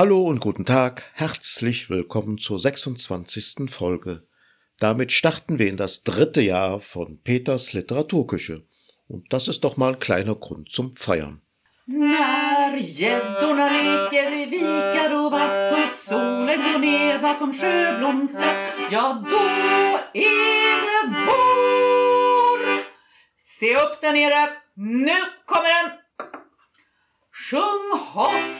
Hallo und guten Tag, herzlich willkommen zur 26. Folge. Damit starten wir in das dritte Jahr von Peters Literaturküche. Und das ist doch mal ein kleiner Grund zum Feiern. När gäddorna leker i vikar och vass och solen går ner bakom sjöblomsträsk, ja då är det! Se upp där nere, nu kommer den! Sjung hopp!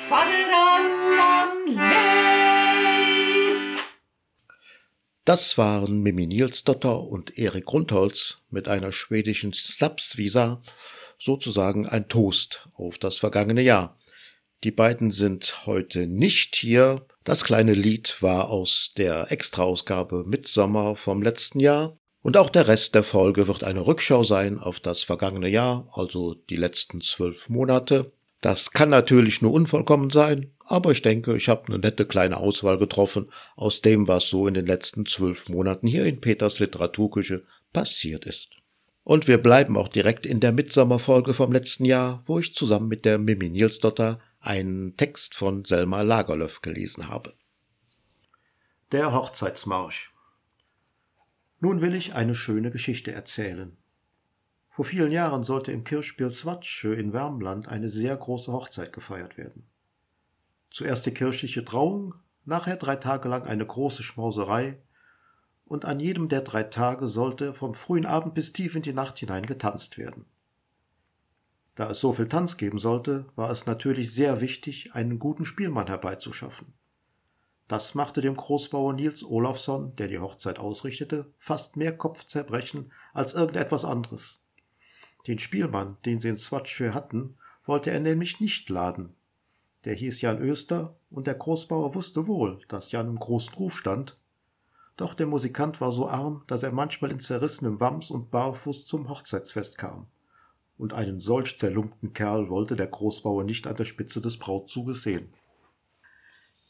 Das waren Mimi Nielsdotter und Erik Rundholz mit einer schwedischen Snapsvisa, sozusagen ein Toast auf das vergangene Jahr. Die beiden sind heute nicht hier. Das kleine Lied war aus der Extraausgabe Mitsommer vom letzten Jahr. Und auch der Rest der Folge wird eine Rückschau sein auf das vergangene Jahr, also die letzten zwölf Monate. Das kann natürlich nur unvollkommen sein, aber ich denke, ich habe eine nette kleine Auswahl getroffen aus dem, was so in den letzten zwölf Monaten hier in Peters Literaturküche passiert ist. Und wir bleiben auch direkt in der Mitsommerfolge vom letzten Jahr, wo ich zusammen mit der Mimi Nielsdotter einen Text von Selma Lagerlöf gelesen habe. Der Hochzeitsmarsch. Nun will ich eine schöne Geschichte erzählen. Vor vielen Jahren sollte im Kirchspiel Swatsche in Wärmland eine sehr große Hochzeit gefeiert werden. Zuerst die kirchliche Trauung, nachher drei Tage lang eine große Schmauserei, und an jedem der drei Tage sollte vom frühen Abend bis tief in die Nacht hinein getanzt werden. Da es so viel Tanz geben sollte, war es natürlich sehr wichtig, einen guten Spielmann herbeizuschaffen. Das machte dem Großbauer Nils Olafsson, der die Hochzeit ausrichtete, fast mehr Kopfzerbrechen als irgendetwas anderes. Den Spielmann, den sie in Swatschö hatten, wollte er nämlich nicht laden. Der hieß Jan Öster, und der Großbauer wusste wohl, dass Jan im großen Ruf stand. Doch der Musikant war so arm, dass er manchmal in zerrissenem Wams und barfuß zum Hochzeitsfest kam. Und einen solch zerlumpten Kerl wollte der Großbauer nicht an der Spitze des Brautzuges sehen.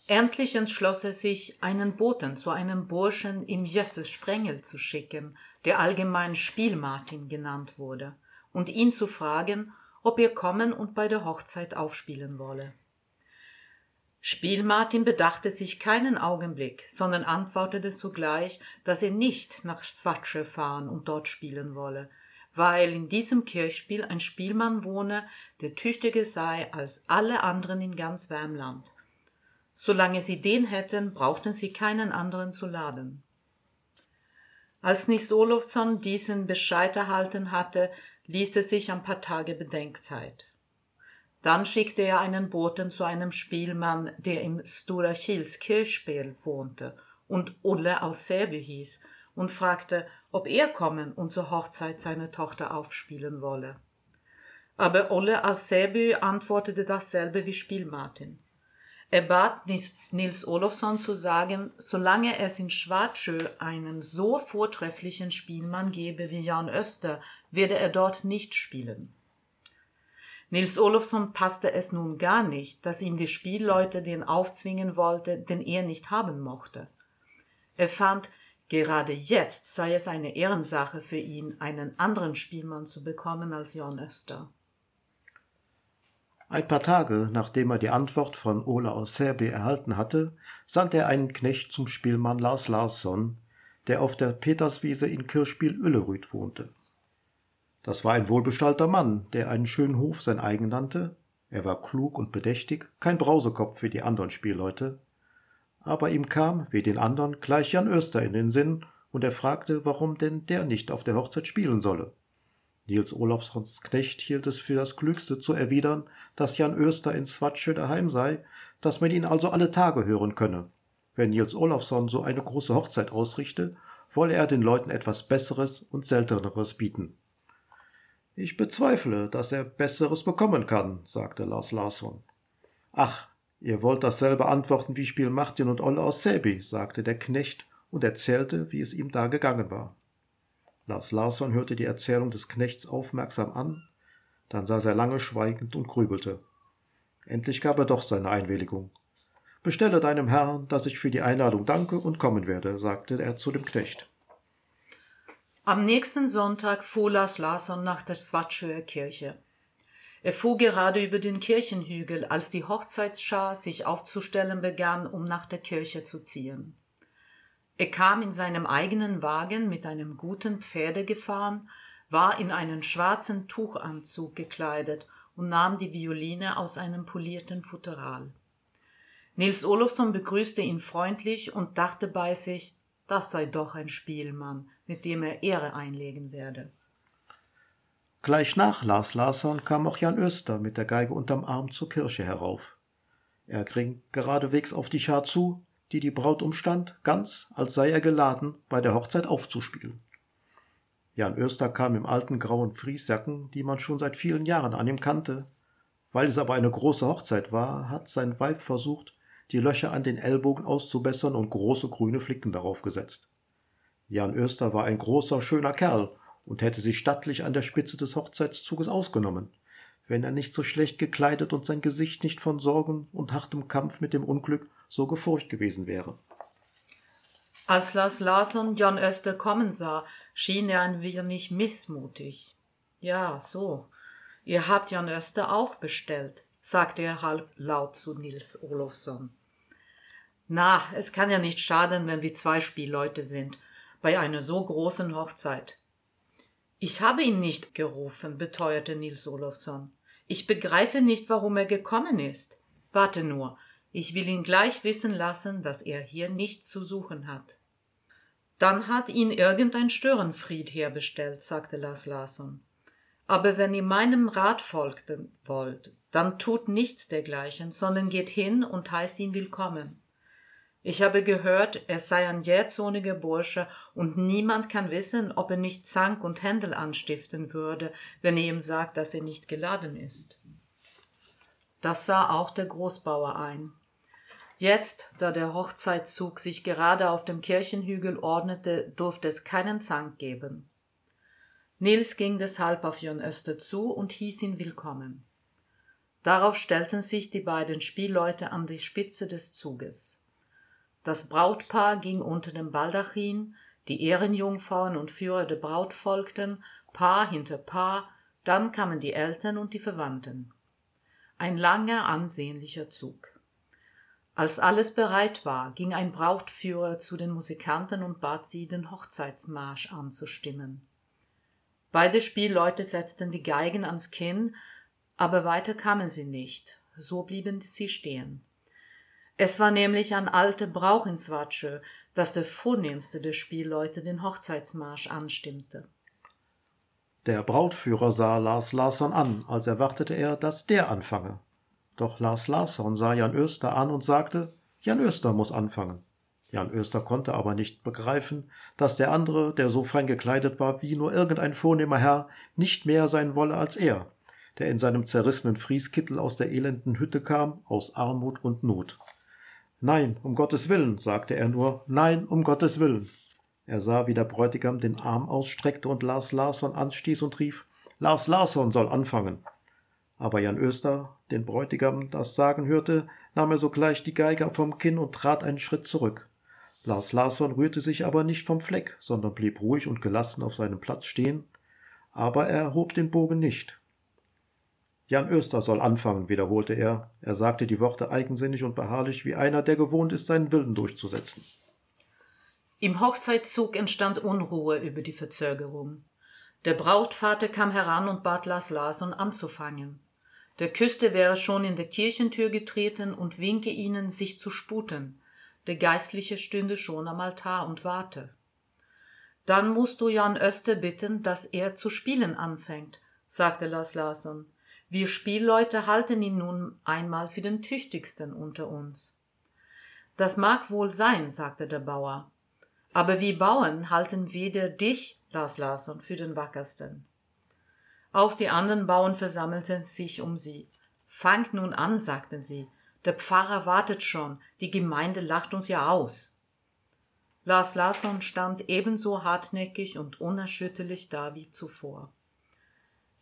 Endlich entschloss er sich, einen Boten zu einem Burschen im Jösses Sprengel zu schicken, der allgemein Spielmartin genannt wurde und ihn zu fragen, ob er kommen und bei der Hochzeit aufspielen wolle. Spielmartin bedachte sich keinen Augenblick, sondern antwortete sogleich, dass er nicht nach Zwatsche fahren und dort spielen wolle, weil in diesem Kirchspiel ein Spielmann wohne, der tüchtiger sei als alle anderen in ganz Wärmland. Solange sie den hätten, brauchten sie keinen anderen zu laden. Als Nils Olofsson diesen Bescheid erhalten hatte, ließ er sich ein paar Tage Bedenkzeit. Dann schickte er einen Boten zu einem Spielmann, der im Kils Kirchspiel wohnte und Ulle aus Säby hieß, und fragte, ob er kommen und zur Hochzeit seine Tochter aufspielen wolle. Aber Ulle aus Säby antwortete dasselbe wie Spielmartin. Er bat Nils Olofsson zu sagen, solange es in Schwarzschö einen so vortrefflichen Spielmann gebe wie Jan Öster, werde er dort nicht spielen. Nils Olofsson passte es nun gar nicht, dass ihm die Spielleute den aufzwingen wollte, den er nicht haben mochte. Er fand, gerade jetzt sei es eine Ehrensache für ihn, einen anderen Spielmann zu bekommen als Jan Öster. Ein paar Tage, nachdem er die Antwort von Ola aus Serbi erhalten hatte, sandte er einen Knecht zum Spielmann Lars Larsson, der auf der Peterswiese in Kirchspiel Ullerüd wohnte. Das war ein wohlbestallter Mann, der einen schönen Hof sein eigen nannte. Er war klug und bedächtig, kein Brausekopf wie die anderen Spielleute. Aber ihm kam, wie den anderen, gleich Jan Öster in den Sinn, und er fragte, warum denn der nicht auf der Hochzeit spielen solle. Nils Olafssons Knecht hielt es für das Klügste zu erwidern, dass Jan Öster in Swatsche daheim sei, dass man ihn also alle Tage hören könne. Wenn Nils Olafsson so eine große Hochzeit ausrichte, wolle er den Leuten etwas Besseres und Selteneres bieten. Ich bezweifle, dass er Besseres bekommen kann, sagte Lars Larsson. Ach, ihr wollt dasselbe antworten wie Spiel Martin und Olle aus Säby, sagte der Knecht und erzählte, wie es ihm da gegangen war. Lars Larsson hörte die Erzählung des Knechts aufmerksam an, dann saß er lange schweigend und grübelte. Endlich gab er doch seine Einwilligung. Bestelle deinem Herrn, dass ich für die Einladung danke und kommen werde, sagte er zu dem Knecht. Am nächsten Sonntag fuhr Lars Larsson nach der Swatsjöer Kirche. Er fuhr gerade über den Kirchenhügel, als die Hochzeitsschar sich aufzustellen begann, um nach der Kirche zu ziehen. Er kam in seinem eigenen Wagen mit einem guten Pferde gefahren, war in einen schwarzen Tuchanzug gekleidet und nahm die Violine aus einem polierten Futteral. Nils Olofsson begrüßte ihn freundlich und dachte bei sich, das sei doch ein Spielmann, mit dem er Ehre einlegen werde. Gleich nach Lars Larsson kam auch Jan Öster mit der Geige unterm Arm zur Kirche herauf. Er ging geradewegs auf die Schar zu, die die Braut umstand, ganz als sei er geladen, bei der Hochzeit aufzuspielen. Jan Öster kam im alten grauen Friesjacken, die man schon seit vielen Jahren an ihm kannte. Weil es aber eine große Hochzeit war, hat sein Weib versucht, die Löcher an den Ellbogen auszubessern und große grüne Flicken darauf gesetzt. Jan Öster war ein großer, schöner Kerl und hätte sich stattlich an der Spitze des Hochzeitszuges ausgenommen, wenn er nicht so schlecht gekleidet und sein Gesicht nicht von Sorgen und hartem Kampf mit dem Unglück so gefurcht gewesen wäre. Als Lars Larsson John Öster kommen sah, schien er ein wenig missmutig. Ja, so. Ihr habt Jan Öster auch bestellt, sagte er halblaut zu Nils Olofsson. Na, es kann ja nicht schaden, wenn wir zwei Spielleute sind, bei einer so großen Hochzeit. Ich habe ihn nicht gerufen, beteuerte Nils Olofsson. Ich begreife nicht, warum er gekommen ist. Warte nur, ich will ihn gleich wissen lassen, dass er hier nichts zu suchen hat. Dann hat ihn irgendein Störenfried herbestellt, sagte Lars Larsson. Aber wenn ihr meinem Rat folgen wollt, dann tut nichts dergleichen, sondern geht hin und heißt ihn willkommen. Ich habe gehört, er sei ein jähzorniger Bursche und niemand kann wissen, ob er nicht Zank und Händel anstiften würde, wenn ihr ihm sagt, dass er nicht geladen ist. Das sah auch der Großbauer ein. Jetzt, da der Hochzeitszug sich gerade auf dem Kirchenhügel ordnete, durfte es keinen Zank geben. Nils ging deshalb auf Jon Öster zu und hieß ihn willkommen. Darauf stellten sich die beiden Spielleute an die Spitze des Zuges. Das Brautpaar ging unter dem Baldachin, die Ehrenjungfrauen und Führer der Braut folgten, Paar hinter Paar, dann kamen die Eltern und die Verwandten. Ein langer, ansehnlicher Zug. Als alles bereit war, ging ein Brautführer zu den Musikanten und bat sie, den Hochzeitsmarsch anzustimmen. Beide Spielleute setzten die Geigen ans Kinn, aber weiter kamen sie nicht, so blieben sie stehen. Es war nämlich ein alter Brauch in Swatsche, dass der vornehmste der Spielleute den Hochzeitsmarsch anstimmte. Der Brautführer sah Lars Larsson an, als erwartete er, dass der anfange. Doch Lars Larsson sah Jan Öster an und sagte, Jan Öster muss anfangen. Jan Öster konnte aber nicht begreifen, dass der andere, der so fein gekleidet war wie nur irgendein vornehmer Herr, nicht mehr sein wolle als er, der in seinem zerrissenen Frieskittel aus der elenden Hütte kam, aus Armut und Not. Nein, um Gottes Willen, sagte er nur, nein, um Gottes Willen. Er sah, wie der Bräutigam den Arm ausstreckte und Lars Larsson anstieß und rief, Lars Larsson soll anfangen. Aber Jan Öster, den Bräutigam das sagen hörte, nahm er sogleich die Geige vom Kinn und trat einen Schritt zurück. Lars Larsson rührte sich aber nicht vom Fleck, sondern blieb ruhig und gelassen auf seinem Platz stehen, aber er erhob den Bogen nicht. Jan Öster soll anfangen, wiederholte er. Er sagte die Worte eigensinnig und beharrlich, wie einer, der gewohnt ist, seinen Willen durchzusetzen. Im Hochzeitszug entstand Unruhe über die Verzögerung. Der Brautvater kam heran und bat Lars Larsson anzufangen. Der Küster wäre schon in der Kirchentür getreten und winke ihnen, sich zu sputen. Der Geistliche stünde schon am Altar und warte. Dann musst du Jan Öster bitten, dass er zu spielen anfängt, sagte Lars Larsson. Wir Spielleute halten ihn nun einmal für den tüchtigsten unter uns. Das mag wohl sein, sagte der Bauer. Aber wir Bauern halten weder dich, Lars Larsson, für den wackersten. Auch die anderen Bauern versammelten sich um sie. Fangt nun an, sagten sie. Der Pfarrer wartet schon, die Gemeinde lacht uns ja aus. Lars Larsson stand ebenso hartnäckig und unerschütterlich da wie zuvor.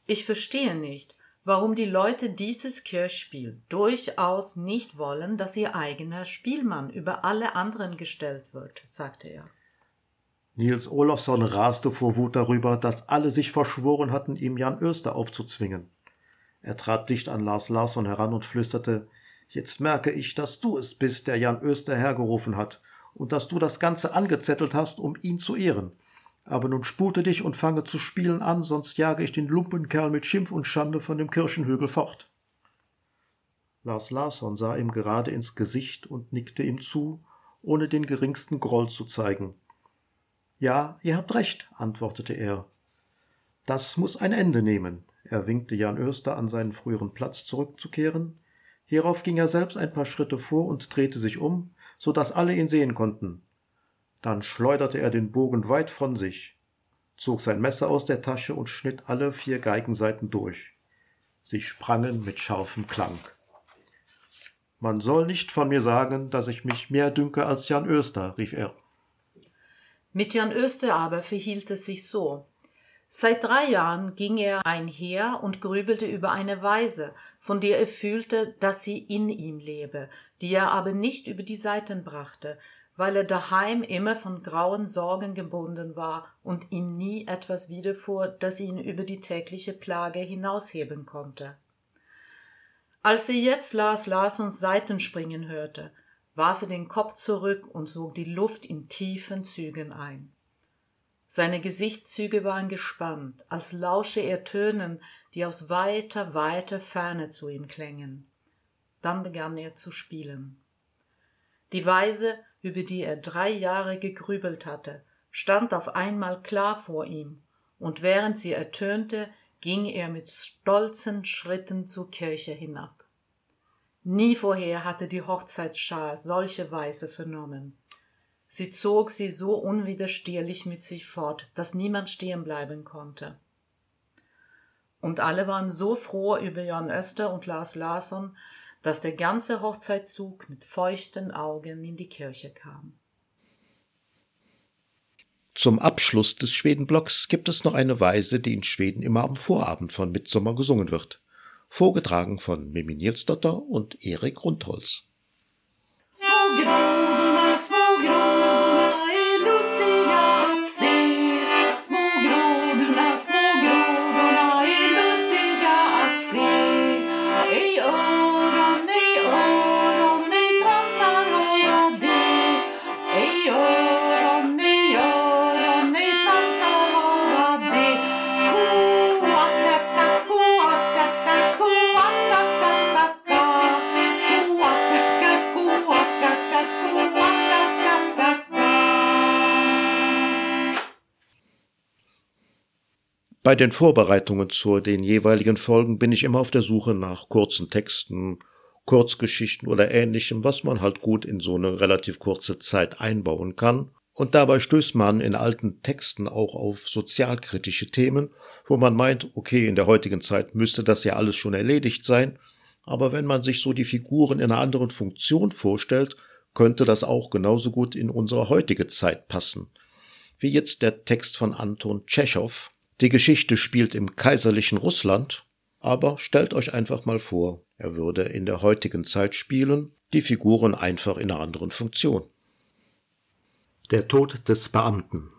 Ich verstehe nicht, warum die Leute dieses Kirchspiel durchaus nicht wollen, dass ihr eigener Spielmann über alle anderen gestellt wird, sagte er. Nils Olofsson raste vor Wut darüber, dass alle sich verschworen hatten, ihm Jan Öster aufzuzwingen. Er trat dicht an Lars Larsson heran und flüsterte Jetzt merke ich, dass du es bist, der Jan Öster hergerufen hat, und dass du das Ganze angezettelt hast, um ihn zu ehren. Aber nun spute dich und fange zu spielen an, sonst jage ich den Lumpenkerl mit Schimpf und Schande von dem Kirchenhügel fort. Lars Larsson sah ihm gerade ins Gesicht und nickte ihm zu, ohne den geringsten Groll zu zeigen. Ja, ihr habt recht, antwortete er. Das muss ein Ende nehmen. Er winkte Jan Oester an seinen früheren Platz zurückzukehren. Hierauf ging er selbst ein paar Schritte vor und drehte sich um, so dass alle ihn sehen konnten. Dann schleuderte er den Bogen weit von sich, zog sein Messer aus der Tasche und schnitt alle vier Geigenseiten durch. Sie sprangen mit scharfem Klang. Man soll nicht von mir sagen, dass ich mich mehr dünke als Jan Oester, rief er. Mit Jan Oester aber verhielt es sich so. Seit drei Jahren ging er einher und grübelte über eine Weise, von der er fühlte, dass sie in ihm lebe, die er aber nicht über die Seiten brachte, weil er daheim immer von grauen Sorgen gebunden war und ihm nie etwas widerfuhr, das ihn über die tägliche Plage hinausheben konnte. Als er jetzt Lars Larssons Seitenspringen hörte, warf er den Kopf zurück und sog die Luft in tiefen Zügen ein. Seine Gesichtszüge waren gespannt, als lausche er Tönen, die aus weiter, weiter Ferne zu ihm klängen. Dann begann er zu spielen. Die Weise, über die er drei Jahre gegrübelt hatte, stand auf einmal klar vor ihm, und während sie ertönte, ging er mit stolzen Schritten zur Kirche hinab. Nie vorher hatte die Hochzeitsschar solche Weise vernommen. Sie zog sie so unwiderstehlich mit sich fort, dass niemand stehen bleiben konnte. Und alle waren so froh über Jan Öster und Lars Larsson, dass der ganze Hochzeitszug mit feuchten Augen in die Kirche kam. Zum Abschluss des Schwedenblocks gibt es noch eine Weise, die in Schweden immer am Vorabend von Mitsommer gesungen wird, vorgetragen von Mimi Nielsdotter und Erik Rundholz. So Bei den Vorbereitungen zu den jeweiligen Folgen bin ich immer auf der Suche nach kurzen Texten, Kurzgeschichten oder ähnlichem, was man halt gut in so eine relativ kurze Zeit einbauen kann. Und dabei stößt man in alten Texten auch auf sozialkritische Themen, wo man meint, okay, in der heutigen Zeit müsste das ja alles schon erledigt sein, aber wenn man sich so die Figuren in einer anderen Funktion vorstellt, könnte das auch genauso gut in unsere heutige Zeit passen. Wie jetzt der Text von Anton Tschechow, die Geschichte spielt im kaiserlichen Russland, aber stellt euch einfach mal vor, er würde in der heutigen Zeit spielen, die Figuren einfach in einer anderen Funktion. Der Tod des Beamten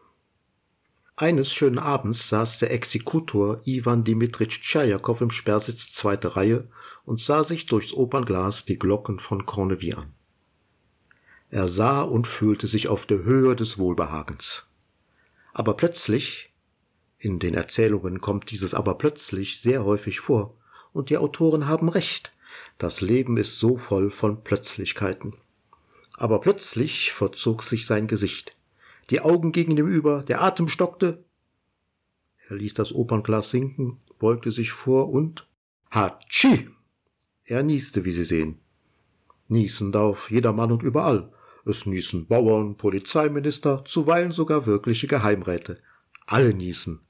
Eines schönen Abends saß der Exekutor Iwan Dimitritsch Tschajakow im Sperrsitz zweite Reihe und sah sich durchs Opernglas die Glocken von Corneville an. Er sah und fühlte sich auf der Höhe des Wohlbehagens. Aber plötzlich in den Erzählungen kommt dieses aber plötzlich sehr häufig vor, und die Autoren haben recht. Das Leben ist so voll von Plötzlichkeiten. Aber plötzlich verzog sich sein Gesicht. Die Augen gingen ihm über, der Atem stockte. Er ließ das Opernglas sinken, beugte sich vor und Hatschi! Er nieste, wie Sie sehen. Niesen darf jedermann und überall. Es niesen Bauern, Polizeiminister, zuweilen sogar wirkliche Geheimräte. Alle niesen.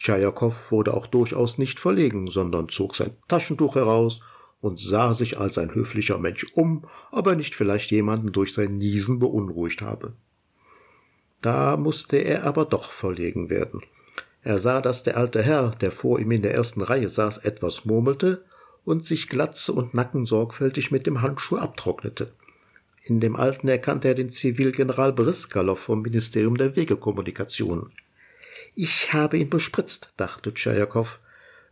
Tschajakow wurde auch durchaus nicht verlegen, sondern zog sein Taschentuch heraus und sah sich als ein höflicher Mensch um, ob er nicht vielleicht jemanden durch sein Niesen beunruhigt habe. Da musste er aber doch verlegen werden. Er sah, dass der alte Herr, der vor ihm in der ersten Reihe saß, etwas murmelte und sich Glatze und Nacken sorgfältig mit dem Handschuh abtrocknete. In dem Alten erkannte er den Zivilgeneral Briskalow vom Ministerium der Wegekommunikation. Ich habe ihn bespritzt, dachte Tschajakow.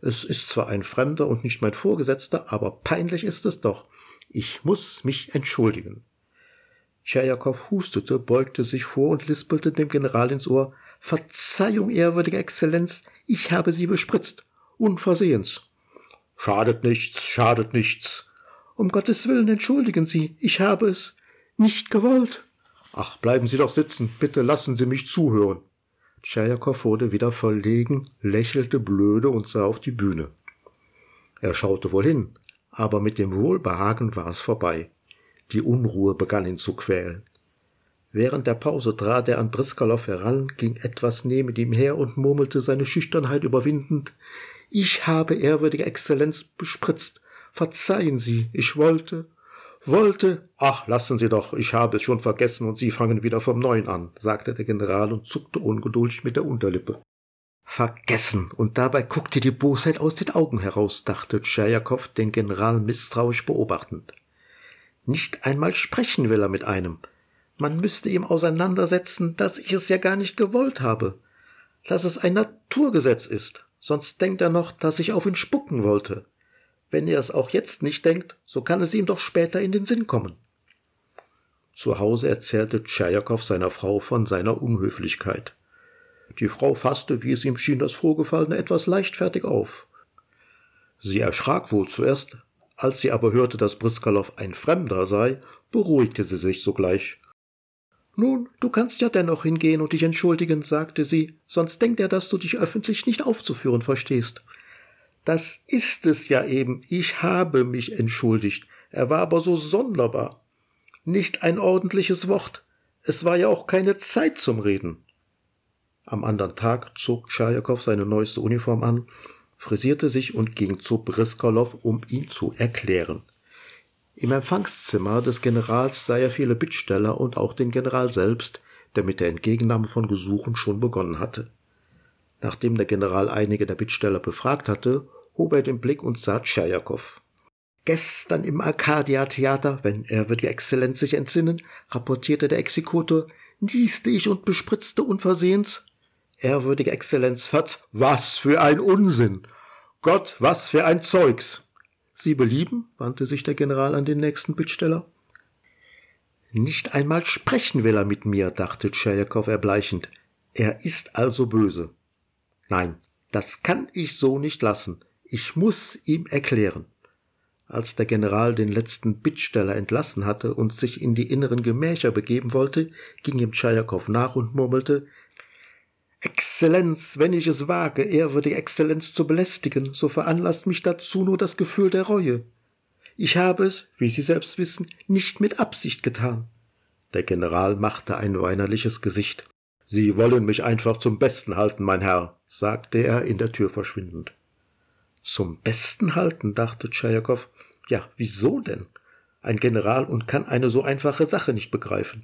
Es ist zwar ein Fremder und nicht mein Vorgesetzter, aber peinlich ist es doch. Ich muss mich entschuldigen. Tscherjakow hustete, beugte sich vor und lispelte dem General ins Ohr Verzeihung, ehrwürdige Exzellenz, ich habe Sie bespritzt. Unversehens. Schadet nichts, schadet nichts. Um Gottes Willen entschuldigen Sie, ich habe es nicht gewollt. Ach, bleiben Sie doch sitzen, bitte lassen Sie mich zuhören. Tscherjakow wurde wieder verlegen, lächelte blöde und sah auf die Bühne. Er schaute wohl hin, aber mit dem Wohlbehagen war es vorbei. Die Unruhe begann ihn zu quälen. Während der Pause trat er an Briskalow heran, ging etwas neben ihm her und murmelte seine Schüchternheit überwindend. Ich habe ehrwürdige Exzellenz bespritzt. Verzeihen Sie, ich wollte, wollte. Ach, lassen Sie doch, ich habe es schon vergessen und Sie fangen wieder vom Neuen an, sagte der General und zuckte ungeduldig mit der Unterlippe. Vergessen, und dabei guckte die Bosheit aus den Augen heraus, dachte Tscherjakow, den General misstrauisch beobachtend. Nicht einmal sprechen will er mit einem. Man müsste ihm auseinandersetzen, dass ich es ja gar nicht gewollt habe, dass es ein Naturgesetz ist, sonst denkt er noch, dass ich auf ihn spucken wollte. Wenn er es auch jetzt nicht denkt, so kann es ihm doch später in den Sinn kommen. Zu Hause erzählte Tscherjakow seiner Frau von seiner Unhöflichkeit. Die Frau fasste, wie es ihm schien, das Vorgefallene etwas leichtfertig auf. Sie erschrak wohl zuerst, als sie aber hörte, dass Briskalow ein Fremder sei, beruhigte sie sich sogleich. Nun, du kannst ja dennoch hingehen und dich entschuldigen, sagte sie, sonst denkt er, dass du dich öffentlich nicht aufzuführen verstehst. Das ist es ja eben, ich habe mich entschuldigt, er war aber so sonderbar. Nicht ein ordentliches Wort, es war ja auch keine Zeit zum Reden. Am anderen Tag zog Tschajakow seine neueste Uniform an, frisierte sich und ging zu Briskolow, um ihn zu erklären. Im Empfangszimmer des Generals sah er viele Bittsteller und auch den General selbst, der mit der Entgegennahme von Gesuchen schon begonnen hatte. Nachdem der General einige der Bittsteller befragt hatte, hob er den Blick und sah Tschajakow. Gestern im Arkadia-Theater, wenn wird die Exzellenz sich entsinnen, rapportierte der Exekutor, nieste ich und bespritzte unversehens Ehrwürdige Exzellenz Fatz, was für ein Unsinn! Gott, was für ein Zeugs! Sie belieben? wandte sich der General an den nächsten Bittsteller. Nicht einmal sprechen will er mit mir, dachte Tscherjakow erbleichend. Er ist also böse. Nein, das kann ich so nicht lassen. Ich muss ihm erklären. Als der General den letzten Bittsteller entlassen hatte und sich in die inneren Gemächer begeben wollte, ging ihm Tscherjakow nach und murmelte Exzellenz, wenn ich es wage, ehrwürdige Exzellenz zu belästigen, so veranlasst mich dazu nur das Gefühl der Reue. Ich habe es, wie Sie selbst wissen, nicht mit Absicht getan. Der General machte ein weinerliches Gesicht. Sie wollen mich einfach zum Besten halten, mein Herr, sagte er in der Tür verschwindend. Zum Besten halten, dachte Tschajakow. Ja, wieso denn? Ein General und kann eine so einfache Sache nicht begreifen.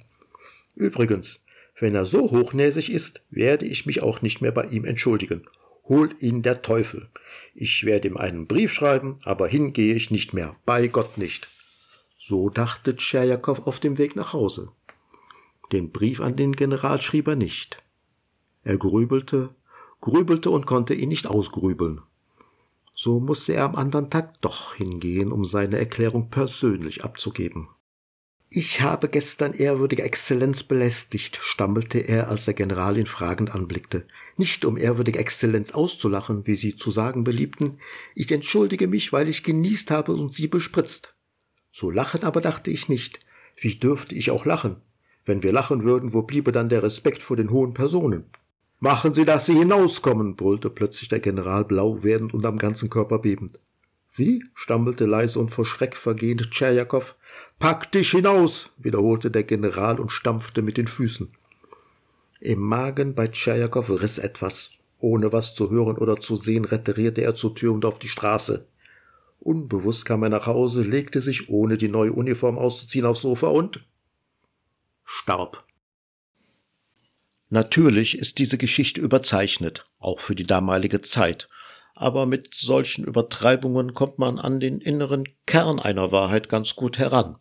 Übrigens, wenn er so hochnäsig ist, werde ich mich auch nicht mehr bei ihm entschuldigen. Hol ihn der Teufel. Ich werde ihm einen Brief schreiben, aber hingehe ich nicht mehr, bei Gott nicht. So dachte Tscherjakow auf dem Weg nach Hause. Den Brief an den General schrieb er nicht. Er grübelte, grübelte und konnte ihn nicht ausgrübeln. So musste er am anderen Tag doch hingehen, um seine Erklärung persönlich abzugeben. Ich habe gestern ehrwürdige Exzellenz belästigt, stammelte er, als der General ihn fragend anblickte. Nicht um ehrwürdige Exzellenz auszulachen, wie Sie zu sagen beliebten. Ich entschuldige mich, weil ich genießt habe und Sie bespritzt. Zu lachen aber dachte ich nicht. Wie dürfte ich auch lachen? Wenn wir lachen würden, wo bliebe dann der Respekt vor den hohen Personen? Machen Sie, dass Sie hinauskommen, brüllte plötzlich der General blau werdend und am ganzen Körper bebend. Wie? stammelte leise und vor Schreck vergehend Tscherjakow. Pack dich hinaus, wiederholte der General und stampfte mit den Füßen. Im Magen bei Tscherjakow riss etwas. Ohne was zu hören oder zu sehen, retirierte er zur Tür und auf die Straße. Unbewusst kam er nach Hause, legte sich, ohne die neue Uniform auszuziehen, aufs Sofa und starb. Natürlich ist diese Geschichte überzeichnet, auch für die damalige Zeit, aber mit solchen Übertreibungen kommt man an den inneren Kern einer Wahrheit ganz gut heran.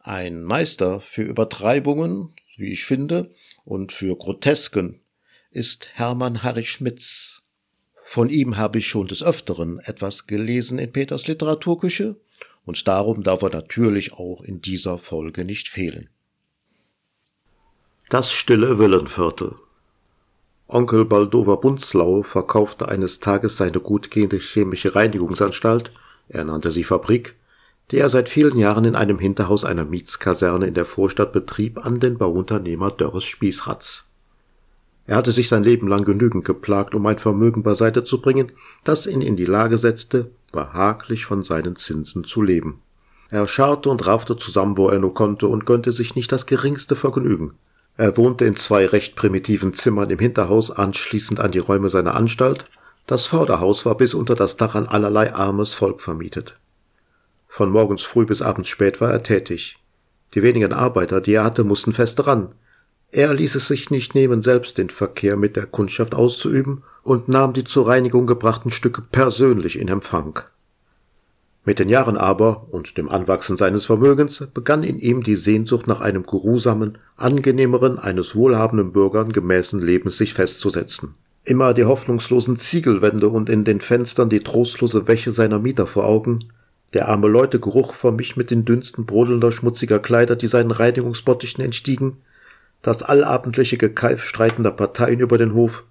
Ein Meister für Übertreibungen, wie ich finde, und für Grotesken ist Hermann Harry Schmitz. Von ihm habe ich schon des Öfteren etwas gelesen in Peters Literaturküche, und darum darf er natürlich auch in dieser Folge nicht fehlen. Das stille Villenviertel Onkel Baldover Bunzlau verkaufte eines Tages seine gutgehende chemische Reinigungsanstalt, er nannte sie Fabrik, die er seit vielen Jahren in einem Hinterhaus einer Mietskaserne in der Vorstadt betrieb, an den Bauunternehmer Dörres Spießratz. Er hatte sich sein Leben lang genügend geplagt, um ein Vermögen beiseite zu bringen, das ihn in die Lage setzte, behaglich von seinen Zinsen zu leben. Er scharrte und raffte zusammen, wo er nur konnte, und gönnte sich nicht das geringste Vergnügen. Er wohnte in zwei recht primitiven Zimmern im Hinterhaus anschließend an die Räume seiner Anstalt. Das Vorderhaus war bis unter das Dach an allerlei armes Volk vermietet. Von morgens früh bis abends spät war er tätig. Die wenigen Arbeiter, die er hatte, mussten fest ran. Er ließ es sich nicht nehmen, selbst den Verkehr mit der Kundschaft auszuüben und nahm die zur Reinigung gebrachten Stücke persönlich in Empfang. Mit den Jahren aber und dem Anwachsen seines Vermögens begann in ihm die Sehnsucht nach einem geruhsamen, angenehmeren, eines wohlhabenden Bürgern gemäßen Lebens sich festzusetzen. Immer die hoffnungslosen Ziegelwände und in den Fenstern die trostlose Wäsche seiner Mieter vor Augen, der arme Leute Geruch vermischt mit den Dünsten brodelnder schmutziger Kleider, die seinen Reinigungsbottichen entstiegen, das allabendliche Gekeif streitender Parteien über den Hof,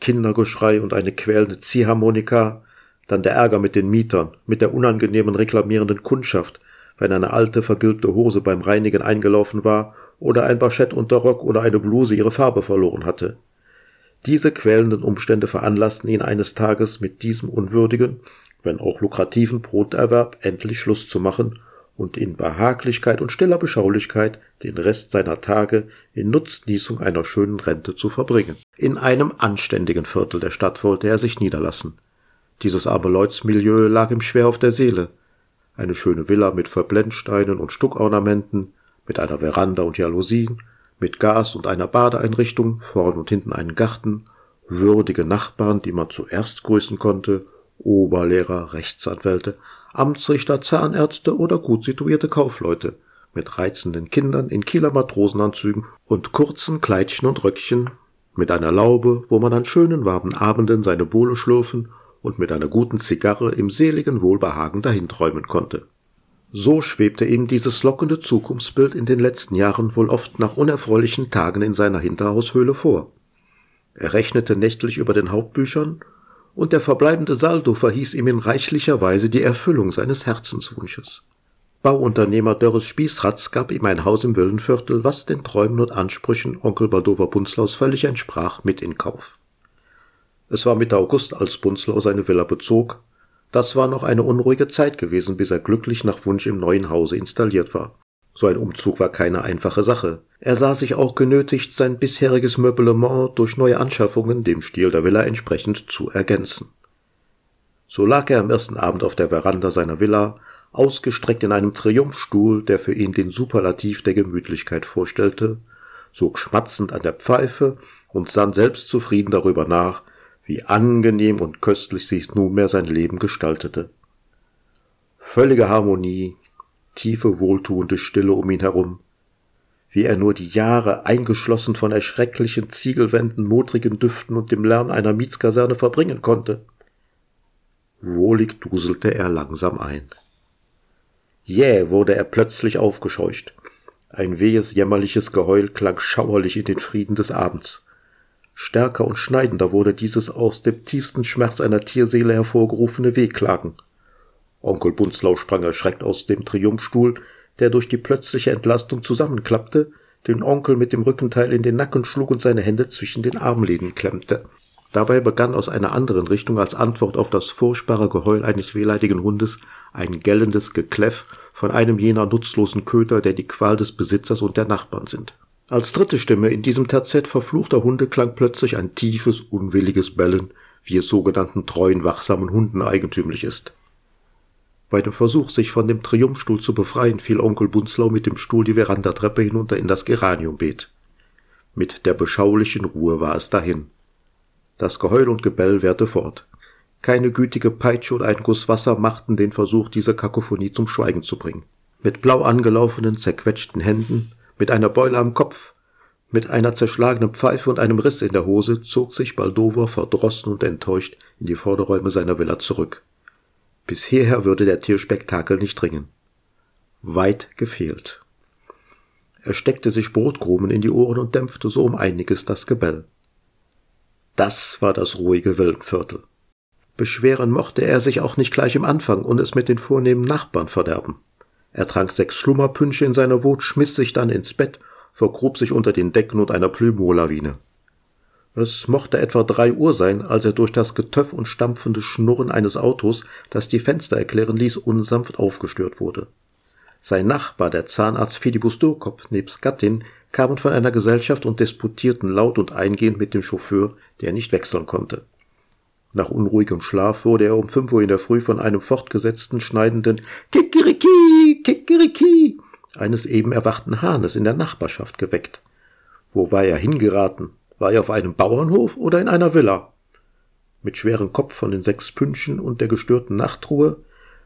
Kindergeschrei und eine quälende Ziehharmonika, dann der Ärger mit den Mietern, mit der unangenehmen reklamierenden Kundschaft, wenn eine alte vergilbte Hose beim Reinigen eingelaufen war oder ein Baschettunterrock oder eine Bluse ihre Farbe verloren hatte. Diese quälenden Umstände veranlassten ihn eines Tages mit diesem unwürdigen, wenn auch lukrativen Broterwerb endlich Schluss zu machen und in Behaglichkeit und stiller Beschaulichkeit den Rest seiner Tage in Nutznießung einer schönen Rente zu verbringen. In einem anständigen Viertel der Stadt wollte er sich niederlassen. Dieses arme Leutsmilieu lag ihm schwer auf der Seele. Eine schöne Villa mit Verblendsteinen und Stuckornamenten, mit einer Veranda und Jalousien, mit Gas und einer Badeeinrichtung, vorn und hinten einen Garten, würdige Nachbarn, die man zuerst grüßen konnte, Oberlehrer, Rechtsanwälte, Amtsrichter, Zahnärzte oder gut situierte Kaufleute, mit reizenden Kindern in Kieler Matrosenanzügen und kurzen Kleidchen und Röckchen, mit einer Laube, wo man an schönen warmen Abenden seine Bohle schlürfen und mit einer guten Zigarre im seligen Wohlbehagen dahinträumen konnte. So schwebte ihm dieses lockende Zukunftsbild in den letzten Jahren wohl oft nach unerfreulichen Tagen in seiner Hinterhaushöhle vor. Er rechnete nächtlich über den Hauptbüchern, und der verbleibende Saldo verhieß ihm in reichlicher Weise die Erfüllung seines Herzenswunsches. Bauunternehmer Dörres Spießratz gab ihm ein Haus im Villenviertel, was den Träumen und Ansprüchen Onkel Baldover Bunzlaus völlig entsprach, mit in Kauf. Es war Mitte August, als Bunzlau seine Villa bezog. Das war noch eine unruhige Zeit gewesen, bis er glücklich nach Wunsch im neuen Hause installiert war. So ein Umzug war keine einfache Sache. Er sah sich auch genötigt, sein bisheriges Meublement durch neue Anschaffungen dem Stil der Villa entsprechend zu ergänzen. So lag er am ersten Abend auf der Veranda seiner Villa, ausgestreckt in einem Triumphstuhl, der für ihn den Superlativ der Gemütlichkeit vorstellte, sog schmatzend an der Pfeife und sann selbstzufrieden darüber nach, wie angenehm und köstlich sich nunmehr sein Leben gestaltete. Völlige Harmonie, tiefe wohltuende Stille um ihn herum, wie er nur die Jahre eingeschlossen von erschrecklichen Ziegelwänden, modrigen Düften und dem Lärm einer Mietskaserne verbringen konnte. Wohlig duselte er langsam ein. Jäh wurde er plötzlich aufgescheucht. Ein wehes, jämmerliches Geheul klang schauerlich in den Frieden des Abends. Stärker und schneidender wurde dieses aus dem tiefsten Schmerz einer Tierseele hervorgerufene Wehklagen. Onkel Bunzlau sprang erschreckt aus dem Triumphstuhl, der durch die plötzliche Entlastung zusammenklappte, den Onkel mit dem Rückenteil in den Nacken schlug und seine Hände zwischen den Armlehnen klemmte. Dabei begann aus einer anderen Richtung als Antwort auf das furchtbare Geheul eines wehleidigen Hundes ein gellendes Gekläff von einem jener nutzlosen Köter, der die Qual des Besitzers und der Nachbarn sind. Als dritte Stimme in diesem Terzett verfluchter Hunde klang plötzlich ein tiefes, unwilliges Bellen, wie es sogenannten treuen, wachsamen Hunden eigentümlich ist. Bei dem Versuch, sich von dem Triumphstuhl zu befreien, fiel Onkel Bunzlau mit dem Stuhl die Verandatreppe hinunter in das Geraniumbeet. Mit der beschaulichen Ruhe war es dahin. Das Geheul und Gebell währte fort. Keine gütige Peitsche oder ein Guss Wasser machten den Versuch, diese Kakophonie zum Schweigen zu bringen. Mit blau angelaufenen, zerquetschten Händen, mit einer Beule am Kopf, Mit einer zerschlagenen Pfeife und einem Riss in der Hose zog sich Baldover verdrossen und enttäuscht in die Vorderräume seiner Villa zurück. Bis hierher würde der Tierspektakel nicht dringen. Weit gefehlt. Er steckte sich Brotkrumen in die Ohren und dämpfte so um einiges das Gebell. Das war das ruhige Villenviertel. Beschweren mochte er sich auch nicht gleich im Anfang und es mit den vornehmen Nachbarn verderben. Er trank sechs Schlummerpünsche in seiner Wut, schmiss sich dann ins Bett, vergrub sich unter den Decken und einer Plümolawine. Es mochte etwa drei Uhr sein, als er durch das Getöff und stampfende Schnurren eines Autos, das die Fenster erklären ließ, unsanft aufgestört wurde. Sein Nachbar, der Zahnarzt Philibus Durkop, nebst Gattin, kamen von einer Gesellschaft und disputierten laut und eingehend mit dem Chauffeur, der nicht wechseln konnte. Nach unruhigem Schlaf wurde er um fünf Uhr in der Früh von einem fortgesetzten, schneidenden Kikeriki, Kikeriki eines eben erwachten Hahnes in der Nachbarschaft geweckt. Wo war er hingeraten? War er auf einem Bauernhof oder in einer Villa? Mit schwerem Kopf von den sechs Pünschen und der gestörten Nachtruhe,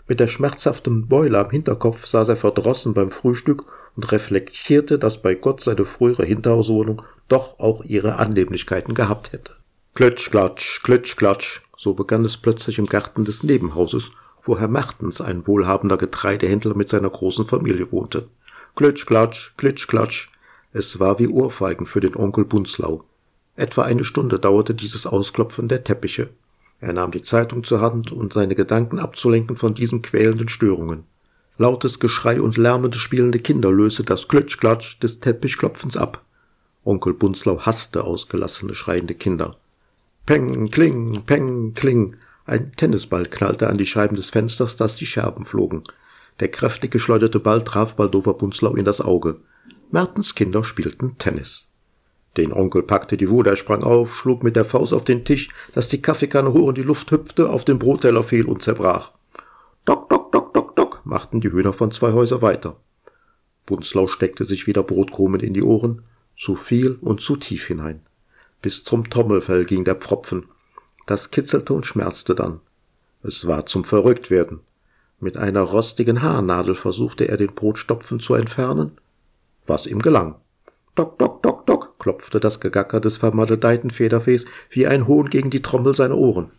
mit der schmerzhaften Beule am Hinterkopf saß er verdrossen beim Frühstück und reflektierte, dass bei Gott seine frühere Hinterhauswohnung doch auch ihre Annehmlichkeiten gehabt hätte. Klötsch, klatsch, klötsch, klatsch, so begann es plötzlich im Garten des Nebenhauses, wo Herr Mertens, ein wohlhabender Getreidehändler mit seiner großen Familie wohnte. Klitsch, klatsch, klitsch, klatsch. Es war wie Ohrfeigen für den Onkel Bunzlau. Etwa eine Stunde dauerte dieses Ausklopfen der Teppiche. Er nahm die Zeitung zur Hand, um seine Gedanken abzulenken von diesen quälenden Störungen. Lautes Geschrei und lärmende spielende Kinder löste das Klitsch-Klatsch des Teppichklopfens ab. Onkel Bunzlau hasste ausgelassene schreiende Kinder. Peng, kling, peng, kling. Ein Tennisball knallte an die Scheiben des Fensters, dass die Scherben flogen. Der kräftig geschleuderte Ball traf Baldover Bunzlau in das Auge. Mertens Kinder spielten Tennis. Den Onkel packte die Wut, er sprang auf, schlug mit der Faust auf den Tisch, dass die Kaffeekanne hoch in die Luft hüpfte, auf den Brotteller fiel und zerbrach. Dock, dock, dock, dock, dock, machten die Hühner von zwei Häuser weiter. Bunzlau steckte sich wieder Brotkrumen in die Ohren, zu viel und zu tief hinein. Bis zum Trommelfell ging der Pfropfen. Das kitzelte und schmerzte dann. Es war zum Verrücktwerden. Mit einer rostigen Haarnadel versuchte er den Brotstopfen zu entfernen, was ihm gelang. Dock, dock, dock, dock, klopfte das Gegacker des vermadedeiten Federfehs wie ein Hohn gegen die Trommel seiner Ohren.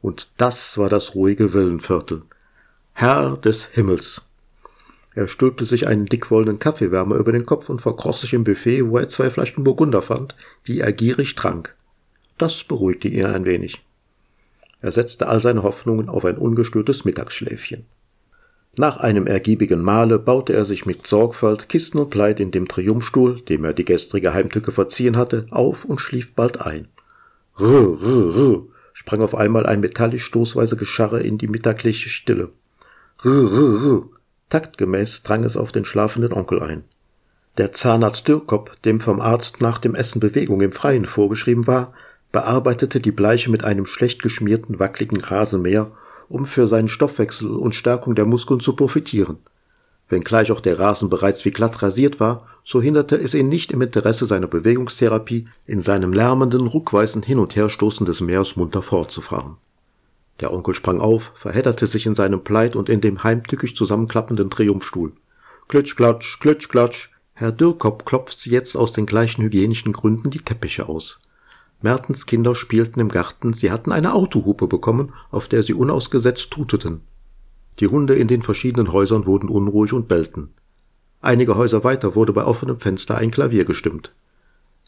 Und das war das ruhige Villenviertel. Herr des Himmels. Er stülpte sich einen dickwollenen Kaffeewärmer über den Kopf und verkroch sich im Buffet, wo er zwei Flaschen Burgunder fand, die er gierig trank. Das beruhigte ihn ein wenig. Er setzte all seine Hoffnungen auf ein ungestörtes Mittagsschläfchen. Nach einem ergiebigen Mahle baute er sich mit Sorgfalt Kisten und Pleit in dem Triumphstuhl, dem er die gestrige Heimtücke verziehen hatte, auf und schlief bald ein. Rrr, rrr, rrr, sprang auf einmal ein metallisch stoßweise Gescharre in die mittagliche Stille. Rrr, rrr, rrr, Taktgemäß drang es auf den schlafenden Onkel ein. Der Zahnarzt Dürkop, dem vom Arzt nach dem Essen Bewegung im Freien vorgeschrieben war, bearbeitete die Bleiche mit einem schlecht geschmierten, wackeligen Rasenmäher, um für seinen Stoffwechsel und Stärkung der Muskeln zu profitieren. Wenngleich auch der Rasen bereits wie glatt rasiert war, so hinderte es ihn nicht im Interesse seiner Bewegungstherapie, in seinem lärmenden, ruckweisen Hin- und Herstoßen des Meers munter fortzufahren. Der Onkel sprang auf, verhedderte sich in seinem Pleit und in dem heimtückisch zusammenklappenden Triumphstuhl. Klitsch, klatsch, klitsch, klatsch. Herr Dürkop klopft jetzt aus den gleichen hygienischen Gründen die Teppiche aus. Mertens Kinder spielten im Garten, sie hatten eine Autohupe bekommen, auf der sie unausgesetzt tuteten. Die Hunde in den verschiedenen Häusern wurden unruhig und bellten. Einige Häuser weiter wurde bei offenem Fenster ein Klavier gestimmt.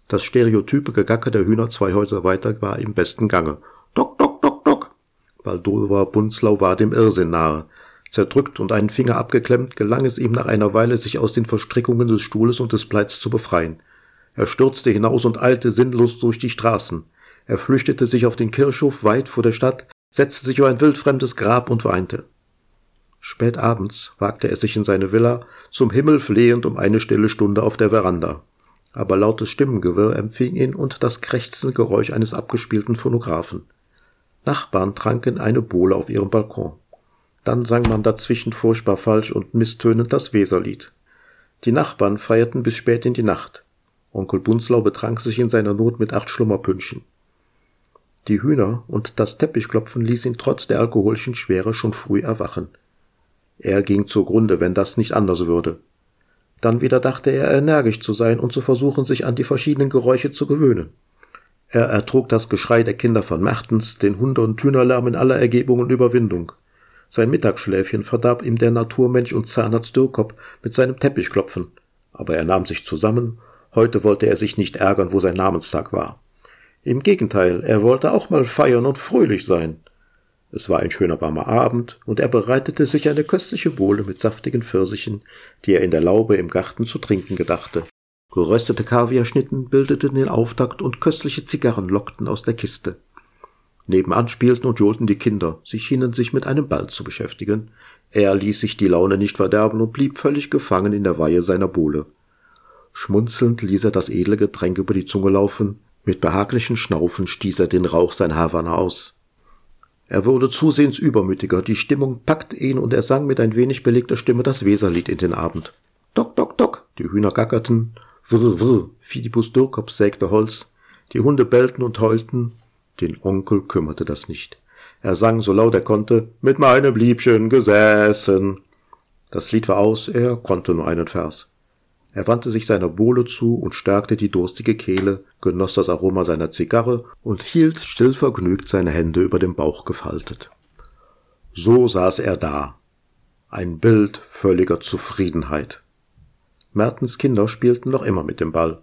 Das stereotype Gegacke der Hühner zwei Häuser weiter war im besten Gange. Dock, Baldover Bunzlau war dem Irrsinn nahe. Zerdrückt und einen Finger abgeklemmt, gelang es ihm nach einer Weile, sich aus den Verstrickungen des Stuhles und des Pleits zu befreien. Er stürzte hinaus und eilte sinnlos durch die Straßen. Er flüchtete sich auf den Kirchhof weit vor der Stadt, setzte sich über ein wildfremdes Grab und weinte. Spät abends wagte er sich in seine Villa, zum Himmel flehend um eine stille Stunde auf der Veranda. Aber lautes Stimmengewirr empfing ihn und das krächzende Geräusch eines abgespielten Phonographen. Nachbarn tranken eine Bowle auf ihrem Balkon. Dann sang man dazwischen furchtbar falsch und misstönend das Weserlied. Die Nachbarn feierten bis spät in die Nacht. Onkel Bunzlau betrank sich in seiner Not mit acht Schlummerpünchen. Die Hühner und das Teppichklopfen ließ ihn trotz der alkoholischen Schwere schon früh erwachen. Er ging zugrunde, wenn das nicht anders würde. Dann wieder dachte er energisch zu sein und zu versuchen, sich an die verschiedenen Geräusche zu gewöhnen. Er ertrug das Geschrei der Kinder von Mertens, den Hunde- und Tünerlärm in aller Ergebung und Überwindung. Sein Mittagsschläfchen verdarb ihm der Naturmensch und Zahnarzt Dürkop mit seinem Teppichklopfen. Aber er nahm sich zusammen. Heute wollte er sich nicht ärgern, wo sein Namenstag war. Im Gegenteil, er wollte auch mal feiern und fröhlich sein. Es war ein schöner warmer Abend, und er bereitete sich eine köstliche Bohle mit saftigen Pfirsichen, die er in der Laube im Garten zu trinken gedachte. Geröstete Kaviarschnitten bildeten den Auftakt und köstliche Zigarren lockten aus der Kiste. Nebenan spielten und johlten die Kinder, sie schienen sich mit einem Ball zu beschäftigen. Er ließ sich die Laune nicht verderben und blieb völlig gefangen in der Weihe seiner Bohle. Schmunzelnd ließ er das edle Getränk über die Zunge laufen, mit behaglichen Schnaufen stieß er den Rauch sein Havanna aus. Er wurde zusehends übermütiger, die Stimmung packte ihn und er sang mit ein wenig belegter Stimme das Weserlied in den Abend. Dock, dock, dock, die Hühner gackerten, Vrr, vrr, Fidibus Durkop sägte Holz, die Hunde bellten und heulten, den Onkel kümmerte das nicht. Er sang so laut er konnte, mit meinem Liebchen gesessen. Das Lied war aus, er konnte nur einen Vers. Er wandte sich seiner Bohle zu und stärkte die durstige Kehle, genoss das Aroma seiner Zigarre und hielt stillvergnügt seine Hände über dem Bauch gefaltet. So saß er da. Ein Bild völliger Zufriedenheit. Mertens Kinder spielten noch immer mit dem Ball.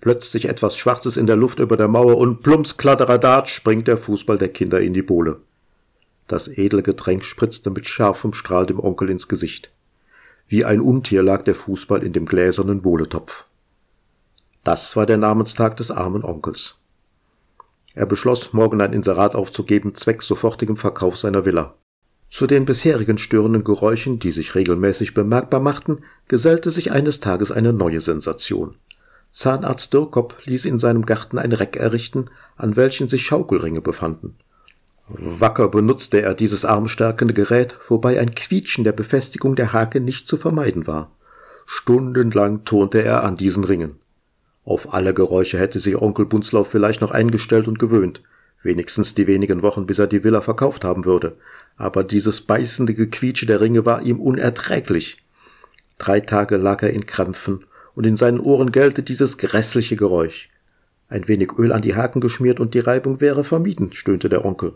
Plötzlich etwas Schwarzes in der Luft über der Mauer und plumps Kladderadat springt der Fußball der Kinder in die Bohle. Das edle Getränk spritzte mit scharfem Strahl dem Onkel ins Gesicht. Wie ein Untier lag der Fußball in dem gläsernen Bohletopf. Das war der Namenstag des armen Onkels. Er beschloss, morgen ein Inserat aufzugeben, zwecks sofortigem Verkauf seiner Villa. Zu den bisherigen störenden Geräuschen, die sich regelmäßig bemerkbar machten, gesellte sich eines Tages eine neue Sensation. Zahnarzt Dürkop ließ in seinem Garten ein Reck errichten, an welchen sich Schaukelringe befanden. Wacker benutzte er dieses armstärkende Gerät, wobei ein Quietschen der Befestigung der Hake nicht zu vermeiden war. Stundenlang turnte er an diesen Ringen. Auf alle Geräusche hätte sich Onkel Bunzlauf vielleicht noch eingestellt und gewöhnt, wenigstens die wenigen Wochen, bis er die Villa verkauft haben würde. Aber dieses beißende Gequietsche der Ringe war ihm unerträglich. Drei Tage lag er in Krämpfen und in seinen Ohren gellte dieses grässliche Geräusch. Ein wenig Öl an die Haken geschmiert und die Reibung wäre vermieden, stöhnte der Onkel.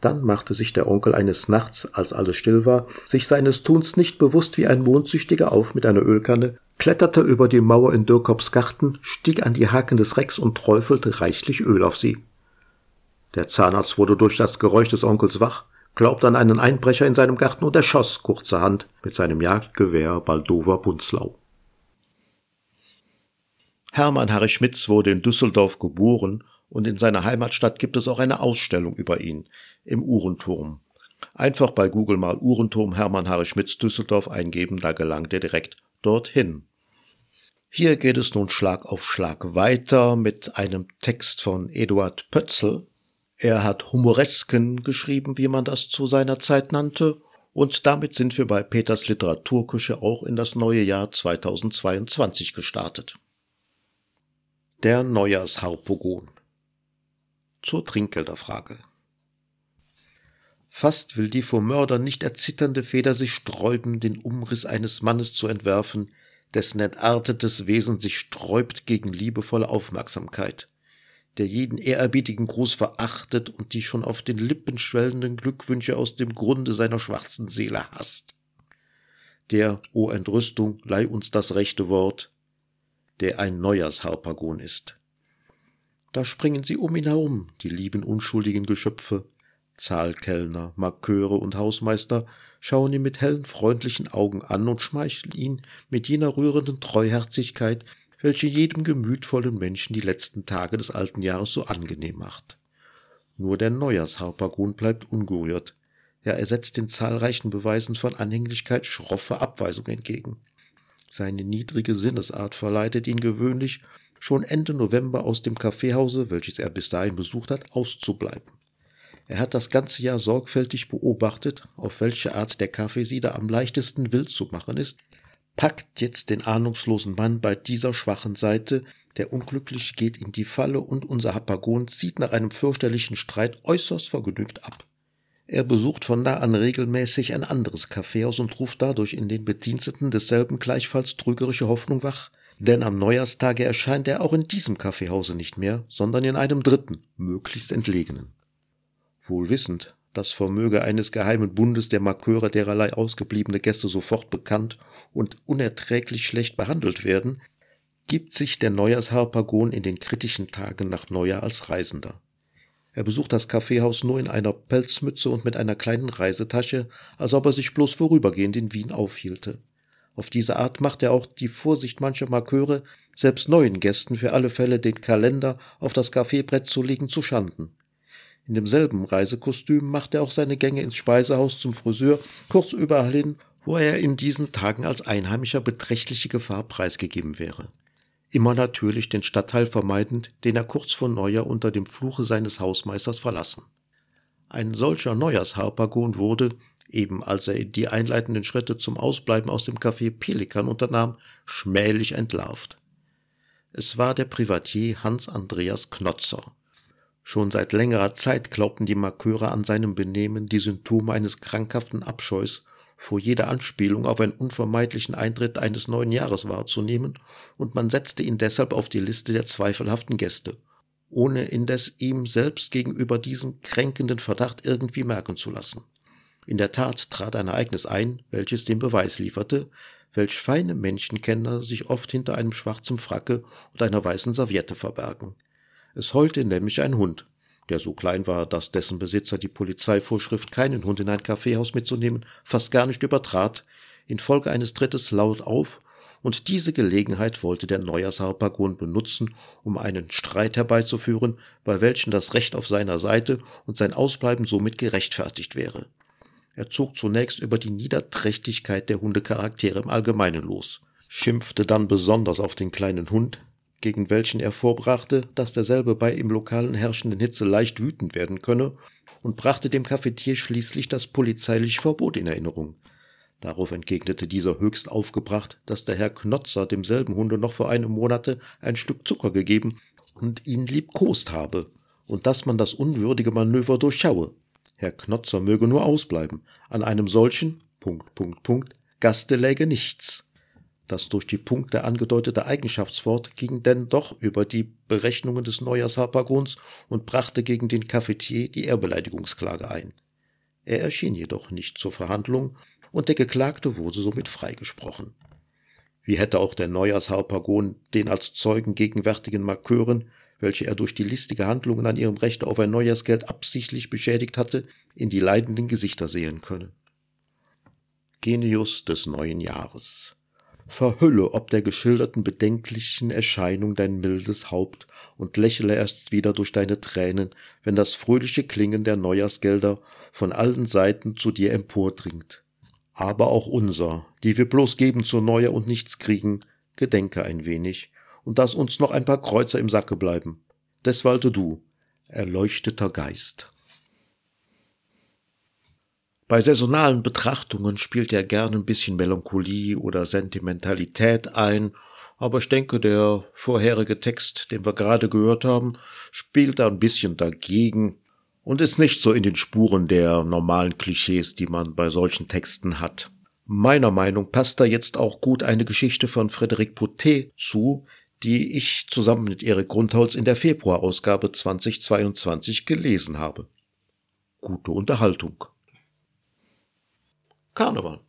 Dann machte sich der Onkel eines Nachts, als alles still war, sich seines Tuns nicht bewusst wie ein Mondsüchtiger auf mit einer Ölkanne, kletterte über die Mauer in Dürkops Garten, stieg an die Haken des Recks und träufelte reichlich Öl auf sie. Der Zahnarzt wurde durch das Geräusch des Onkels wach, glaubte an einen Einbrecher in seinem Garten und erschoss kurzerhand mit seinem Jagdgewehr Baldover Bunzlau. Hermann Harry Schmitz wurde in Düsseldorf geboren und in seiner Heimatstadt gibt es auch eine Ausstellung über ihn im Uhrenturm. Einfach bei Google mal Uhrenturm Hermann Harry Schmitz Düsseldorf eingeben, da gelangt er direkt dorthin. Hier geht es nun Schlag auf Schlag weiter mit einem Text von Eduard Pötzl. Er hat Humoresken geschrieben, wie man das zu seiner Zeit nannte, und damit sind wir bei Peters Literaturküche auch in das neue Jahr 2022 gestartet. Der Neujahrsharpogon. Zur Trinkgelderfrage. Fast will die vor Mördern nicht erzitternde Feder sich sträuben, den Umriss eines Mannes zu entwerfen, dessen entartetes Wesen sich sträubt gegen liebevolle Aufmerksamkeit, der jeden ehrerbietigen Gruß verachtet und die schon auf den Lippen schwellenden Glückwünsche aus dem Grunde seiner schwarzen Seele hasst. Der, o Entrüstung, leih uns das rechte Wort, der ein Neujahrsharpagon ist. Da springen sie um ihn herum, die lieben unschuldigen Geschöpfe. Zahlkellner, Marköre und Hausmeister schauen ihn mit hellen, freundlichen Augen an und schmeicheln ihn mit jener rührenden Treuherzigkeit, welche jedem gemütvollen Menschen die letzten Tage des alten Jahres so angenehm macht. Nur der Neujahrsharpagon bleibt ungerührt. Er ersetzt den zahlreichen Beweisen von Anhänglichkeit schroffe Abweisung entgegen. Seine niedrige Sinnesart verleitet ihn gewöhnlich, schon Ende November aus dem Kaffeehause, welches er bis dahin besucht hat, auszubleiben. Er hat das ganze Jahr sorgfältig beobachtet, auf welche Art der Kaffeesieder am leichtesten wild zu machen ist, packt jetzt den ahnungslosen Mann bei dieser schwachen Seite, der Unglückliche geht in die Falle und unser Hapagon zieht nach einem fürchterlichen Streit äußerst vergnügt ab. Er besucht von da an regelmäßig ein anderes Kaffeehaus und ruft dadurch in den Bediensteten desselben gleichfalls trügerische Hoffnung wach, denn am Neujahrstage erscheint er auch in diesem Kaffeehause nicht mehr, sondern in einem dritten, möglichst entlegenen. Wohl wissend, das vermöge eines geheimen Bundes der Marköre dererlei ausgebliebene Gäste sofort bekannt und unerträglich schlecht behandelt werden, gibt sich der Neujahrsharpagon in den kritischen Tagen nach Neujahr als Reisender. Er besucht das Kaffeehaus nur in einer Pelzmütze und mit einer kleinen Reisetasche, als ob er sich bloß vorübergehend in Wien aufhielte. Auf diese Art macht er auch die Vorsicht mancher Marköre, selbst neuen Gästen für alle Fälle den Kalender auf das Kaffeebrett zu legen, zu Schanden. In demselben Reisekostüm macht er auch seine Gänge ins Speisehaus zum Friseur, kurz überall hin, wo er in diesen Tagen als Einheimischer beträchtliche Gefahr preisgegeben wäre. Immer natürlich den Stadtteil vermeidend, den er kurz vor Neujahr unter dem Fluche seines Hausmeisters verlassen. Ein solcher Neujahrsharpagon wurde, eben als er die einleitenden Schritte zum Ausbleiben aus dem Café Pelikan unternahm, schmählich entlarvt. Es war der Privatier Hans Andreas Knotzer, Schon seit längerer Zeit glaubten die Marköre an seinem Benehmen die Symptome eines krankhaften Abscheus vor jeder Anspielung auf einen unvermeidlichen Eintritt eines neuen Jahres wahrzunehmen, und man setzte ihn deshalb auf die Liste der zweifelhaften Gäste, ohne indes ihm selbst gegenüber diesen kränkenden Verdacht irgendwie merken zu lassen. In der Tat trat ein Ereignis ein, welches den Beweis lieferte, welch feine Menschenkenner sich oft hinter einem schwarzen Fracke und einer weißen Serviette verbergen. Es heulte nämlich ein Hund, der so klein war, dass dessen Besitzer die Polizeivorschrift, keinen Hund in ein Kaffeehaus mitzunehmen, fast gar nicht übertrat, infolge eines Trittes laut auf, und diese Gelegenheit wollte der Neujahrsharpagon benutzen, um einen Streit herbeizuführen, bei welchem das Recht auf seiner Seite und sein Ausbleiben somit gerechtfertigt wäre. Er zog zunächst über die Niederträchtigkeit der Hundecharaktere im Allgemeinen los, schimpfte dann besonders auf den kleinen Hund, gegen welchen er vorbrachte, dass derselbe bei im Lokalen herrschenden Hitze leicht wütend werden könne, und brachte dem Cafetier schließlich das polizeiliche Verbot in Erinnerung. Darauf entgegnete dieser höchst aufgebracht, dass der Herr Knotzer demselben Hunde noch vor einem Monate ein Stück Zucker gegeben und ihn liebkost habe, und dass man das unwürdige Manöver durchschaue. Herr Knotzer möge nur ausbleiben. An einem solchen, Punkt, Punkt, Punkt, Gaste läge nichts. Das durch die Punkte angedeutete Eigenschaftswort ging denn doch über die Berechnungen des Neujahrsharpagons und brachte gegen den Cafetier die Ehrbeleidigungsklage ein. Er erschien jedoch nicht zur Verhandlung und der Geklagte wurde somit freigesprochen. Wie hätte auch der Neujahrsharpagon den als Zeugen gegenwärtigen Markören, welche er durch die listige Handlungen an ihrem Recht auf ein Neujahrsgeld absichtlich beschädigt hatte, in die leidenden Gesichter sehen können. Genius des neuen Jahres verhülle ob der geschilderten bedenklichen Erscheinung dein mildes Haupt und lächele erst wieder durch deine Tränen, wenn das fröhliche Klingen der Neujahrsgelder von allen Seiten zu dir empordringt. Aber auch unser, die wir bloß geben zur Neujahr und nichts kriegen, gedenke ein wenig, und dass uns noch ein paar Kreuzer im Sacke bleiben. Deswalte du, erleuchteter Geist. Bei saisonalen Betrachtungen spielt er gerne ein bisschen Melancholie oder Sentimentalität ein, aber ich denke, der vorherige Text, den wir gerade gehört haben, spielt da ein bisschen dagegen und ist nicht so in den Spuren der normalen Klischees, die man bei solchen Texten hat. Meiner Meinung passt da jetzt auch gut eine Geschichte von Frédéric Poutet zu, die ich zusammen mit Erik Grundholz in der Februarausgabe 2022 gelesen habe. Gute Unterhaltung. Karneval.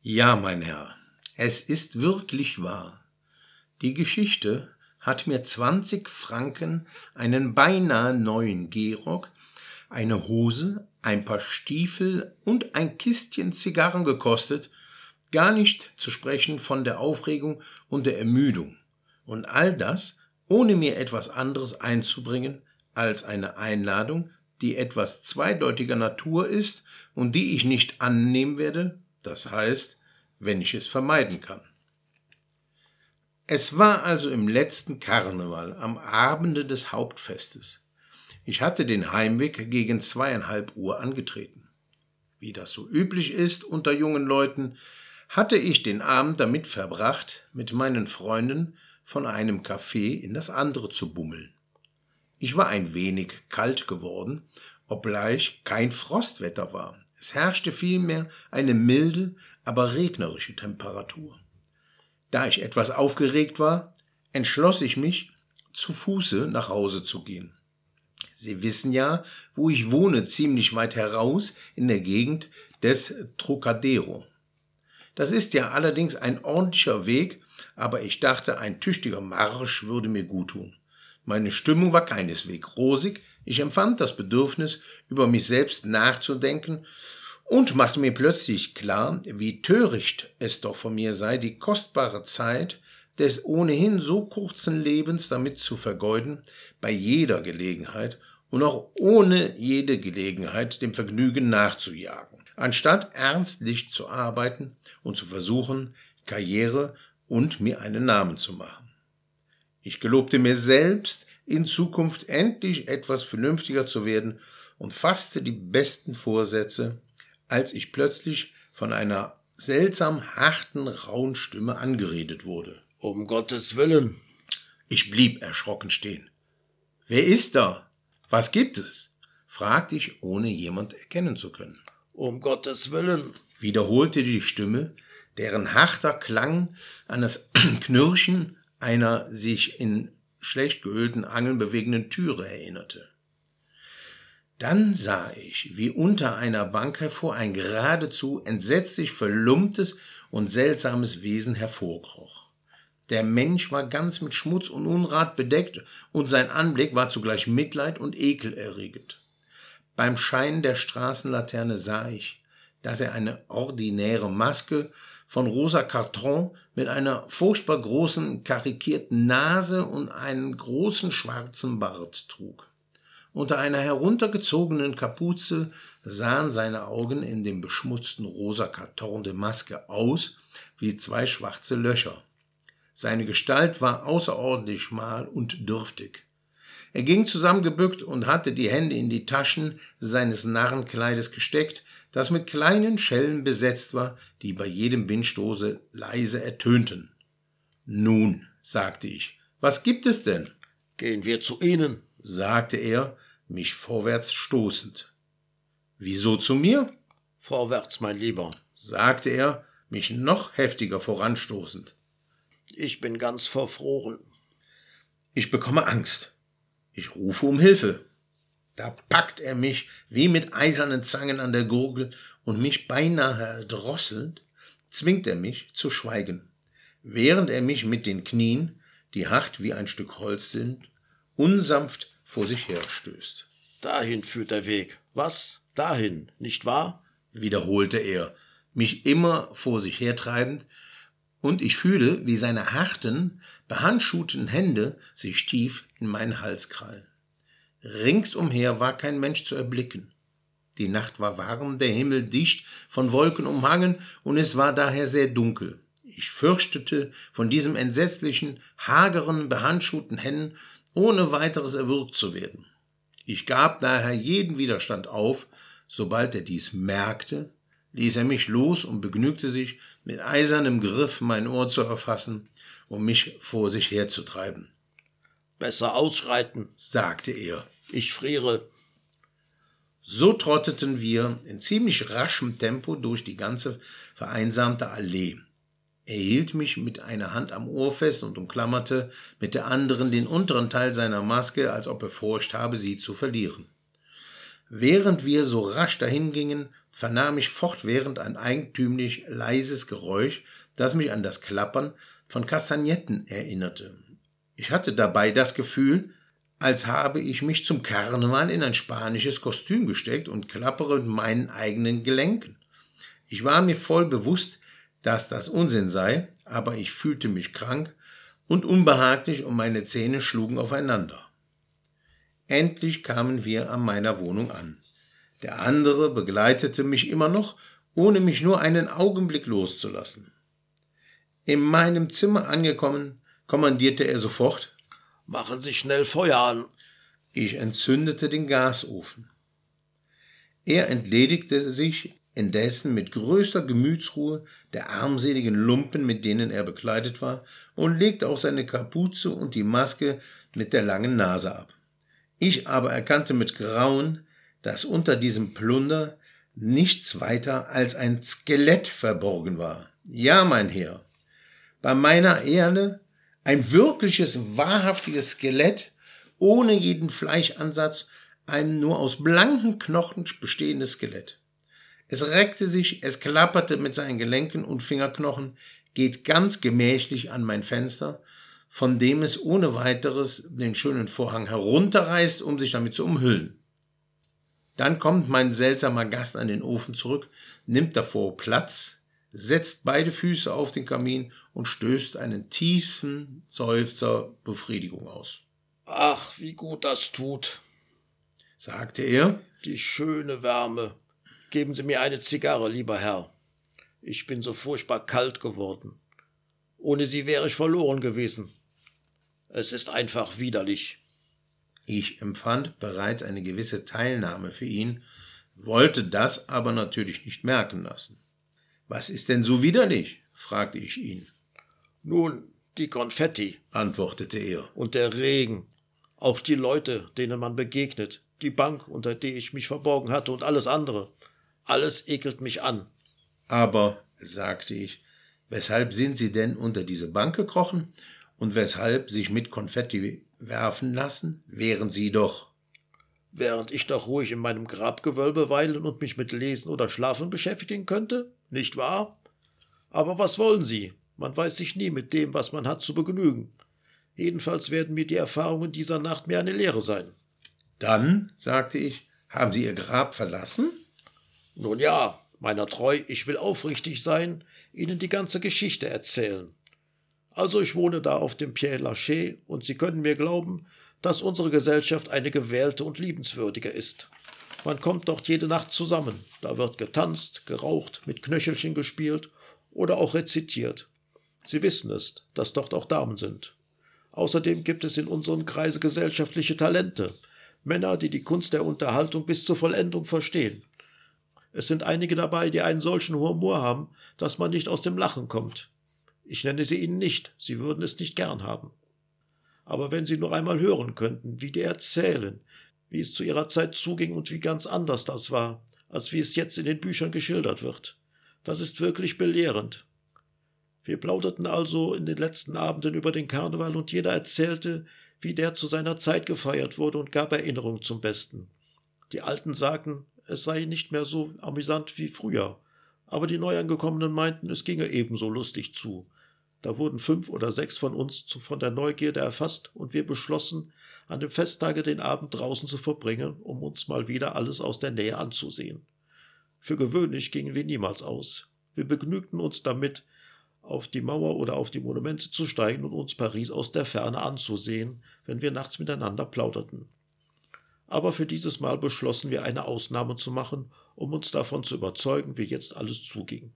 Ja, mein Herr, es ist wirklich wahr. Die Geschichte hat mir 20 Franken, einen beinahe neuen Gehrock, eine Hose, ein paar Stiefel und ein Kistchen Zigarren gekostet, gar nicht zu sprechen von der Aufregung und der Ermüdung. Und all das, ohne mir etwas anderes einzubringen als eine Einladung, die etwas zweideutiger Natur ist und die ich nicht annehmen werde, das heißt, wenn ich es vermeiden kann. Es war also im letzten Karneval am Abende des Hauptfestes. Ich hatte den Heimweg gegen zweieinhalb Uhr angetreten. Wie das so üblich ist unter jungen Leuten, hatte ich den Abend damit verbracht, mit meinen Freunden von einem Café in das andere zu bummeln. Ich war ein wenig kalt geworden obgleich kein Frostwetter war. Es herrschte vielmehr eine milde, aber regnerische Temperatur. Da ich etwas aufgeregt war, entschloss ich mich, zu Fuße nach Hause zu gehen. Sie wissen ja, wo ich wohne, ziemlich weit heraus in der Gegend des Trocadero. Das ist ja allerdings ein ordentlicher Weg, aber ich dachte, ein tüchtiger Marsch würde mir guttun. Meine Stimmung war keineswegs rosig, ich empfand das Bedürfnis, über mich selbst nachzudenken und machte mir plötzlich klar, wie töricht es doch von mir sei, die kostbare Zeit des ohnehin so kurzen Lebens damit zu vergeuden, bei jeder Gelegenheit und auch ohne jede Gelegenheit dem Vergnügen nachzujagen, anstatt ernstlich zu arbeiten und zu versuchen, Karriere und mir einen Namen zu machen. Ich gelobte mir selbst, in Zukunft endlich etwas vernünftiger zu werden und fasste die besten Vorsätze, als ich plötzlich von einer seltsam harten, rauen Stimme angeredet wurde. Um Gottes Willen. Ich blieb erschrocken stehen. Wer ist da? Was gibt es? fragte ich, ohne jemand erkennen zu können. Um Gottes Willen, wiederholte die Stimme, deren harter Klang an das Knirschen einer sich in schlecht geölten Angeln bewegenden Türe erinnerte. Dann sah ich, wie unter einer Bank hervor ein geradezu entsetzlich verlumptes und seltsames Wesen hervorkroch. Der Mensch war ganz mit Schmutz und Unrat bedeckt, und sein Anblick war zugleich Mitleid und Ekel erregend. Beim Schein der Straßenlaterne sah ich, dass er eine ordinäre Maske von rosa Karton mit einer furchtbar großen karikierten Nase und einen großen schwarzen Bart trug. Unter einer heruntergezogenen Kapuze sahen seine Augen in dem beschmutzten rosa Karton der Maske aus wie zwei schwarze Löcher. Seine Gestalt war außerordentlich schmal und dürftig. Er ging zusammengebückt und hatte die Hände in die Taschen seines Narrenkleides gesteckt, das mit kleinen Schellen besetzt war, die bei jedem Windstoße leise ertönten. Nun, sagte ich, was gibt es denn? Gehen wir zu Ihnen, sagte er, mich vorwärts stoßend. Wieso zu mir? Vorwärts, mein Lieber, sagte er, mich noch heftiger voranstoßend. Ich bin ganz verfroren. Ich bekomme Angst. Ich rufe um Hilfe. Da packt er mich wie mit eisernen Zangen an der Gurgel und mich beinahe erdrosselnd, zwingt er mich zu schweigen, während er mich mit den Knien, die hart wie ein Stück Holz sind, unsanft vor sich her stößt. Dahin führt der Weg. Was? Dahin, nicht wahr? wiederholte er, mich immer vor sich hertreibend, und ich fühle, wie seine harten, behandschuhten Hände sich tief in meinen Hals krallen. Ringsumher war kein Mensch zu erblicken. Die Nacht war warm, der Himmel dicht von Wolken umhangen, und es war daher sehr dunkel. Ich fürchtete, von diesem entsetzlichen, hageren, behandschuhten Händen ohne weiteres erwürgt zu werden. Ich gab daher jeden Widerstand auf, sobald er dies merkte, ließ er mich los und begnügte sich, mit eisernem Griff mein Ohr zu erfassen, um mich vor sich herzutreiben. Besser ausschreiten, sagte er. Ich friere. So trotteten wir in ziemlich raschem Tempo durch die ganze vereinsamte Allee. Er hielt mich mit einer Hand am Ohr fest und umklammerte mit der anderen den unteren Teil seiner Maske, als ob er Furcht habe, sie zu verlieren. Während wir so rasch dahingingen, vernahm ich fortwährend ein eigentümlich leises Geräusch, das mich an das Klappern von Kastagnetten erinnerte. Ich hatte dabei das Gefühl, als habe ich mich zum Karneval in ein spanisches Kostüm gesteckt und klappere mit meinen eigenen Gelenken. Ich war mir voll bewusst, dass das Unsinn sei, aber ich fühlte mich krank und unbehaglich und meine Zähne schlugen aufeinander. Endlich kamen wir an meiner Wohnung an. Der andere begleitete mich immer noch, ohne mich nur einen Augenblick loszulassen. In meinem Zimmer angekommen, kommandierte er sofort Machen Sie schnell Feuer an. Ich entzündete den Gasofen. Er entledigte sich indessen mit größter Gemütsruhe der armseligen Lumpen, mit denen er bekleidet war, und legte auch seine Kapuze und die Maske mit der langen Nase ab. Ich aber erkannte mit Grauen, dass unter diesem Plunder nichts weiter als ein Skelett verborgen war. Ja, mein Herr, bei meiner Erde ein wirkliches, wahrhaftiges Skelett ohne jeden Fleischansatz, ein nur aus blanken Knochen bestehendes Skelett. Es reckte sich, es klapperte mit seinen Gelenken und Fingerknochen, geht ganz gemächlich an mein Fenster, von dem es ohne weiteres den schönen Vorhang herunterreißt, um sich damit zu umhüllen. Dann kommt mein seltsamer Gast an den Ofen zurück, nimmt davor Platz, setzt beide Füße auf den Kamin und stößt einen tiefen Seufzer Befriedigung aus. Ach, wie gut das tut, sagte er. Die schöne Wärme. Geben Sie mir eine Zigarre, lieber Herr. Ich bin so furchtbar kalt geworden. Ohne Sie wäre ich verloren gewesen. Es ist einfach widerlich. Ich empfand bereits eine gewisse Teilnahme für ihn, wollte das aber natürlich nicht merken lassen. Was ist denn so widerlich? fragte ich ihn. Nun, die Konfetti, antwortete er, und der Regen, auch die Leute, denen man begegnet, die Bank, unter der ich mich verborgen hatte und alles andere. Alles ekelt mich an. Aber, sagte ich, weshalb sind Sie denn unter diese Bank gekrochen und weshalb sich mit Konfetti werfen lassen? Wären Sie doch. Während ich doch ruhig in meinem Grabgewölbe weilen und mich mit Lesen oder Schlafen beschäftigen könnte, nicht wahr? Aber was wollen Sie? Man weiß sich nie mit dem, was man hat, zu begnügen. Jedenfalls werden mir die Erfahrungen dieser Nacht mir eine Lehre sein. Dann, sagte ich, haben Sie Ihr Grab verlassen? Nun ja, meiner treu, ich will aufrichtig sein, Ihnen die ganze Geschichte erzählen. Also ich wohne da auf dem Pierre Lachaise, und Sie können mir glauben, dass unsere Gesellschaft eine gewählte und liebenswürdige ist. Man kommt dort jede Nacht zusammen, da wird getanzt, geraucht, mit Knöchelchen gespielt oder auch rezitiert. Sie wissen es, dass dort auch Damen sind. Außerdem gibt es in unserem Kreise gesellschaftliche Talente, Männer, die die Kunst der Unterhaltung bis zur Vollendung verstehen. Es sind einige dabei, die einen solchen Humor haben, dass man nicht aus dem Lachen kommt. Ich nenne sie Ihnen nicht, Sie würden es nicht gern haben. Aber wenn Sie nur einmal hören könnten, wie die erzählen, wie es zu ihrer Zeit zuging und wie ganz anders das war, als wie es jetzt in den Büchern geschildert wird. Das ist wirklich belehrend. Wir plauderten also in den letzten Abenden über den Karneval und jeder erzählte, wie der zu seiner Zeit gefeiert wurde und gab Erinnerungen zum Besten. Die Alten sagten, es sei nicht mehr so amüsant wie früher. Aber die Neuangekommenen meinten, es ginge ebenso lustig zu. Da wurden fünf oder sechs von uns von der Neugierde erfasst und wir beschlossen, an dem Festtage den Abend draußen zu verbringen, um uns mal wieder alles aus der Nähe anzusehen. Für gewöhnlich gingen wir niemals aus. Wir begnügten uns damit, auf die Mauer oder auf die Monumente zu steigen und uns Paris aus der Ferne anzusehen, wenn wir nachts miteinander plauderten aber für dieses Mal beschlossen wir eine Ausnahme zu machen, um uns davon zu überzeugen, wie jetzt alles zuging.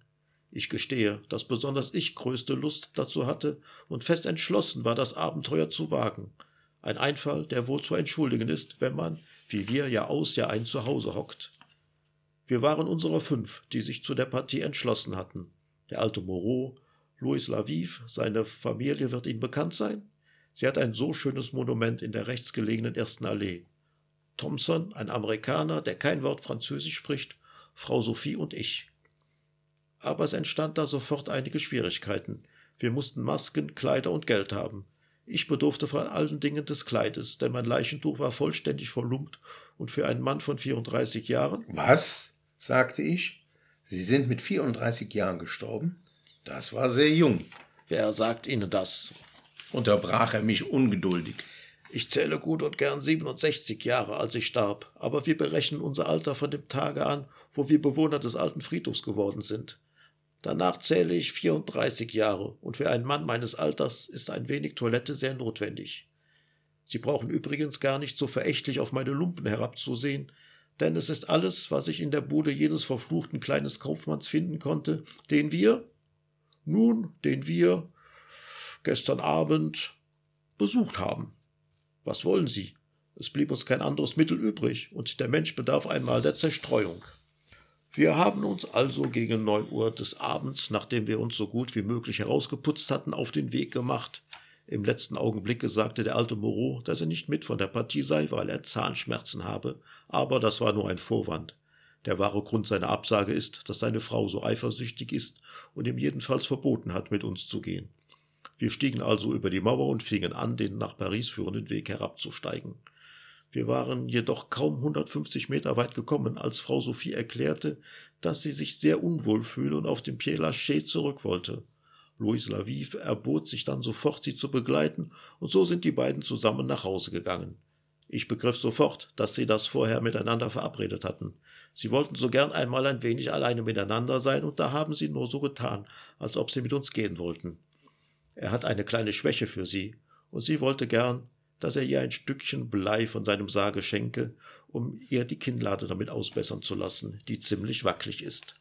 Ich gestehe, dass besonders ich größte Lust dazu hatte und fest entschlossen war, das Abenteuer zu wagen. Ein Einfall, der wohl zu entschuldigen ist, wenn man, wie wir, Jahr aus, Jahr ein zu Hause hockt. Wir waren unsere fünf, die sich zu der Partie entschlossen hatten. Der alte Moreau, Louis Laviv, seine Familie wird Ihnen bekannt sein. Sie hat ein so schönes Monument in der rechtsgelegenen ersten Allee. Thompson, ein Amerikaner, der kein Wort Französisch spricht, Frau Sophie und ich. Aber es entstand da sofort einige Schwierigkeiten. Wir mussten Masken, Kleider und Geld haben. Ich bedurfte vor allen Dingen des Kleides, denn mein Leichentuch war vollständig verlumpt und für einen Mann von 34 Jahren. Was? sagte ich. Sie sind mit 34 Jahren gestorben? Das war sehr jung. Wer sagt Ihnen das? unterbrach er mich ungeduldig. Ich zähle gut und gern 67 Jahre, als ich starb, aber wir berechnen unser Alter von dem Tage an, wo wir Bewohner des alten Friedhofs geworden sind. Danach zähle ich 34 Jahre, und für einen Mann meines Alters ist ein wenig Toilette sehr notwendig. Sie brauchen übrigens gar nicht so verächtlich auf meine Lumpen herabzusehen, denn es ist alles, was ich in der Bude jenes verfluchten kleines Kaufmanns finden konnte, den wir, nun, den wir gestern Abend besucht haben. Was wollen Sie? Es blieb uns kein anderes Mittel übrig, und der Mensch bedarf einmal der Zerstreuung. Wir haben uns also gegen neun Uhr des Abends, nachdem wir uns so gut wie möglich herausgeputzt hatten, auf den Weg gemacht. Im letzten Augenblicke sagte der alte Moreau, dass er nicht mit von der Partie sei, weil er Zahnschmerzen habe, aber das war nur ein Vorwand. Der wahre Grund seiner Absage ist, dass seine Frau so eifersüchtig ist und ihm jedenfalls verboten hat, mit uns zu gehen. Wir stiegen also über die Mauer und fingen an, den nach Paris führenden Weg herabzusteigen. Wir waren jedoch kaum 150 Meter weit gekommen, als Frau Sophie erklärte, dass sie sich sehr unwohl fühle und auf den Pied Lachaise zurück wollte. Louis Laviv erbot sich dann sofort, sie zu begleiten, und so sind die beiden zusammen nach Hause gegangen. Ich begriff sofort, dass sie das vorher miteinander verabredet hatten. Sie wollten so gern einmal ein wenig alleine miteinander sein, und da haben sie nur so getan, als ob sie mit uns gehen wollten. Er hat eine kleine Schwäche für sie, und sie wollte gern, dass er ihr ein Stückchen Blei von seinem Sarge schenke, um ihr die Kinnlade damit ausbessern zu lassen, die ziemlich wackelig ist.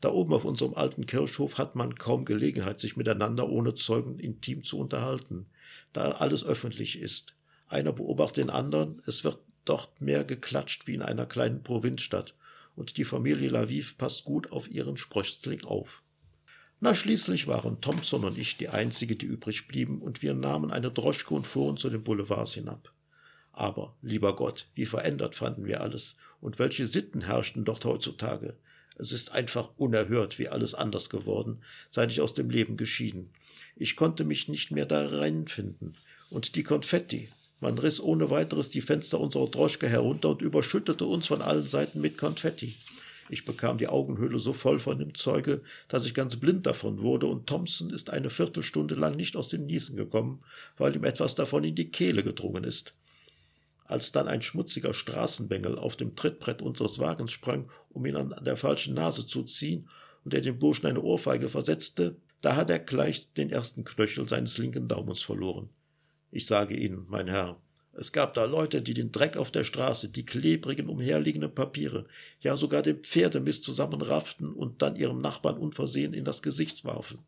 Da oben auf unserem alten Kirchhof hat man kaum Gelegenheit, sich miteinander ohne Zeugen intim zu unterhalten, da alles öffentlich ist. Einer beobachtet den anderen, es wird dort mehr geklatscht wie in einer kleinen Provinzstadt, und die Familie Laviv passt gut auf ihren Sprössling auf. Na, schließlich waren Thompson und ich die einzige, die übrig blieben, und wir nahmen eine Droschke und fuhren zu den Boulevards hinab. Aber, lieber Gott, wie verändert fanden wir alles, und welche Sitten herrschten dort heutzutage. Es ist einfach unerhört, wie alles anders geworden, seit ich aus dem Leben geschieden. Ich konnte mich nicht mehr da reinfinden. Und die Konfetti. Man riss ohne weiteres die Fenster unserer Droschke herunter und überschüttete uns von allen Seiten mit Konfetti. Ich bekam die Augenhöhle so voll von dem Zeuge, dass ich ganz blind davon wurde, und Thompson ist eine Viertelstunde lang nicht aus dem Niesen gekommen, weil ihm etwas davon in die Kehle gedrungen ist. Als dann ein schmutziger Straßenbengel auf dem Trittbrett unseres Wagens sprang, um ihn an der falschen Nase zu ziehen, und er dem Burschen eine Ohrfeige versetzte, da hat er gleich den ersten Knöchel seines linken Daumens verloren. Ich sage Ihnen, mein Herr, es gab da Leute, die den Dreck auf der Straße, die klebrigen umherliegenden Papiere, ja sogar den Pferdemist zusammenrafften und dann ihrem Nachbarn unversehen in das Gesicht warfen.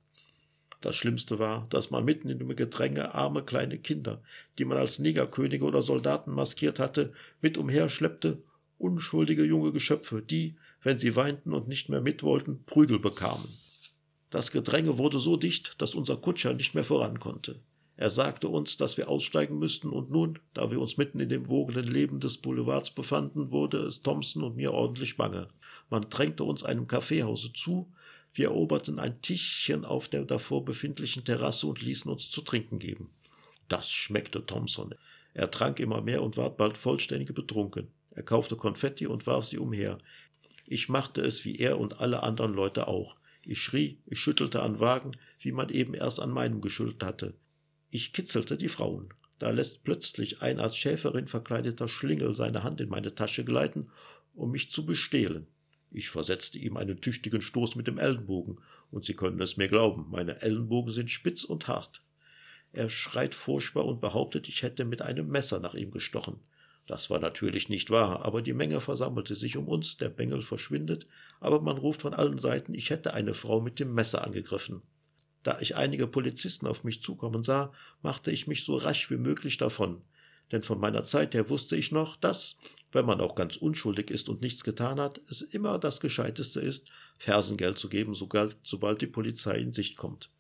Das Schlimmste war, dass man mitten in dem Gedränge arme kleine Kinder, die man als Negerkönige oder Soldaten maskiert hatte, mit umherschleppte, unschuldige junge Geschöpfe, die, wenn sie weinten und nicht mehr mit wollten, Prügel bekamen. Das Gedränge wurde so dicht, dass unser Kutscher nicht mehr voran konnte. Er sagte uns, dass wir aussteigen müssten, und nun, da wir uns mitten in dem wogenden Leben des Boulevards befanden, wurde es Thompson und mir ordentlich bange. Man drängte uns einem Kaffeehause zu, wir eroberten ein Tischchen auf der davor befindlichen Terrasse und ließen uns zu trinken geben. Das schmeckte Thompson. Er trank immer mehr und ward bald vollständig betrunken. Er kaufte Konfetti und warf sie umher. Ich machte es wie er und alle anderen Leute auch. Ich schrie, ich schüttelte an Wagen, wie man eben erst an meinem geschüttelt hatte. Ich kitzelte die Frauen. Da lässt plötzlich ein als Schäferin verkleideter Schlingel seine Hand in meine Tasche gleiten, um mich zu bestehlen. Ich versetzte ihm einen tüchtigen Stoß mit dem Ellenbogen, und Sie können es mir glauben, meine Ellenbogen sind spitz und hart. Er schreit furchtbar und behauptet, ich hätte mit einem Messer nach ihm gestochen. Das war natürlich nicht wahr, aber die Menge versammelte sich um uns, der Bengel verschwindet, aber man ruft von allen Seiten, ich hätte eine Frau mit dem Messer angegriffen. Da ich einige Polizisten auf mich zukommen sah, machte ich mich so rasch wie möglich davon denn von meiner Zeit her wusste ich noch, dass, wenn man auch ganz unschuldig ist und nichts getan hat, es immer das Gescheiteste ist, Fersengeld zu geben, sobald die Polizei in Sicht kommt.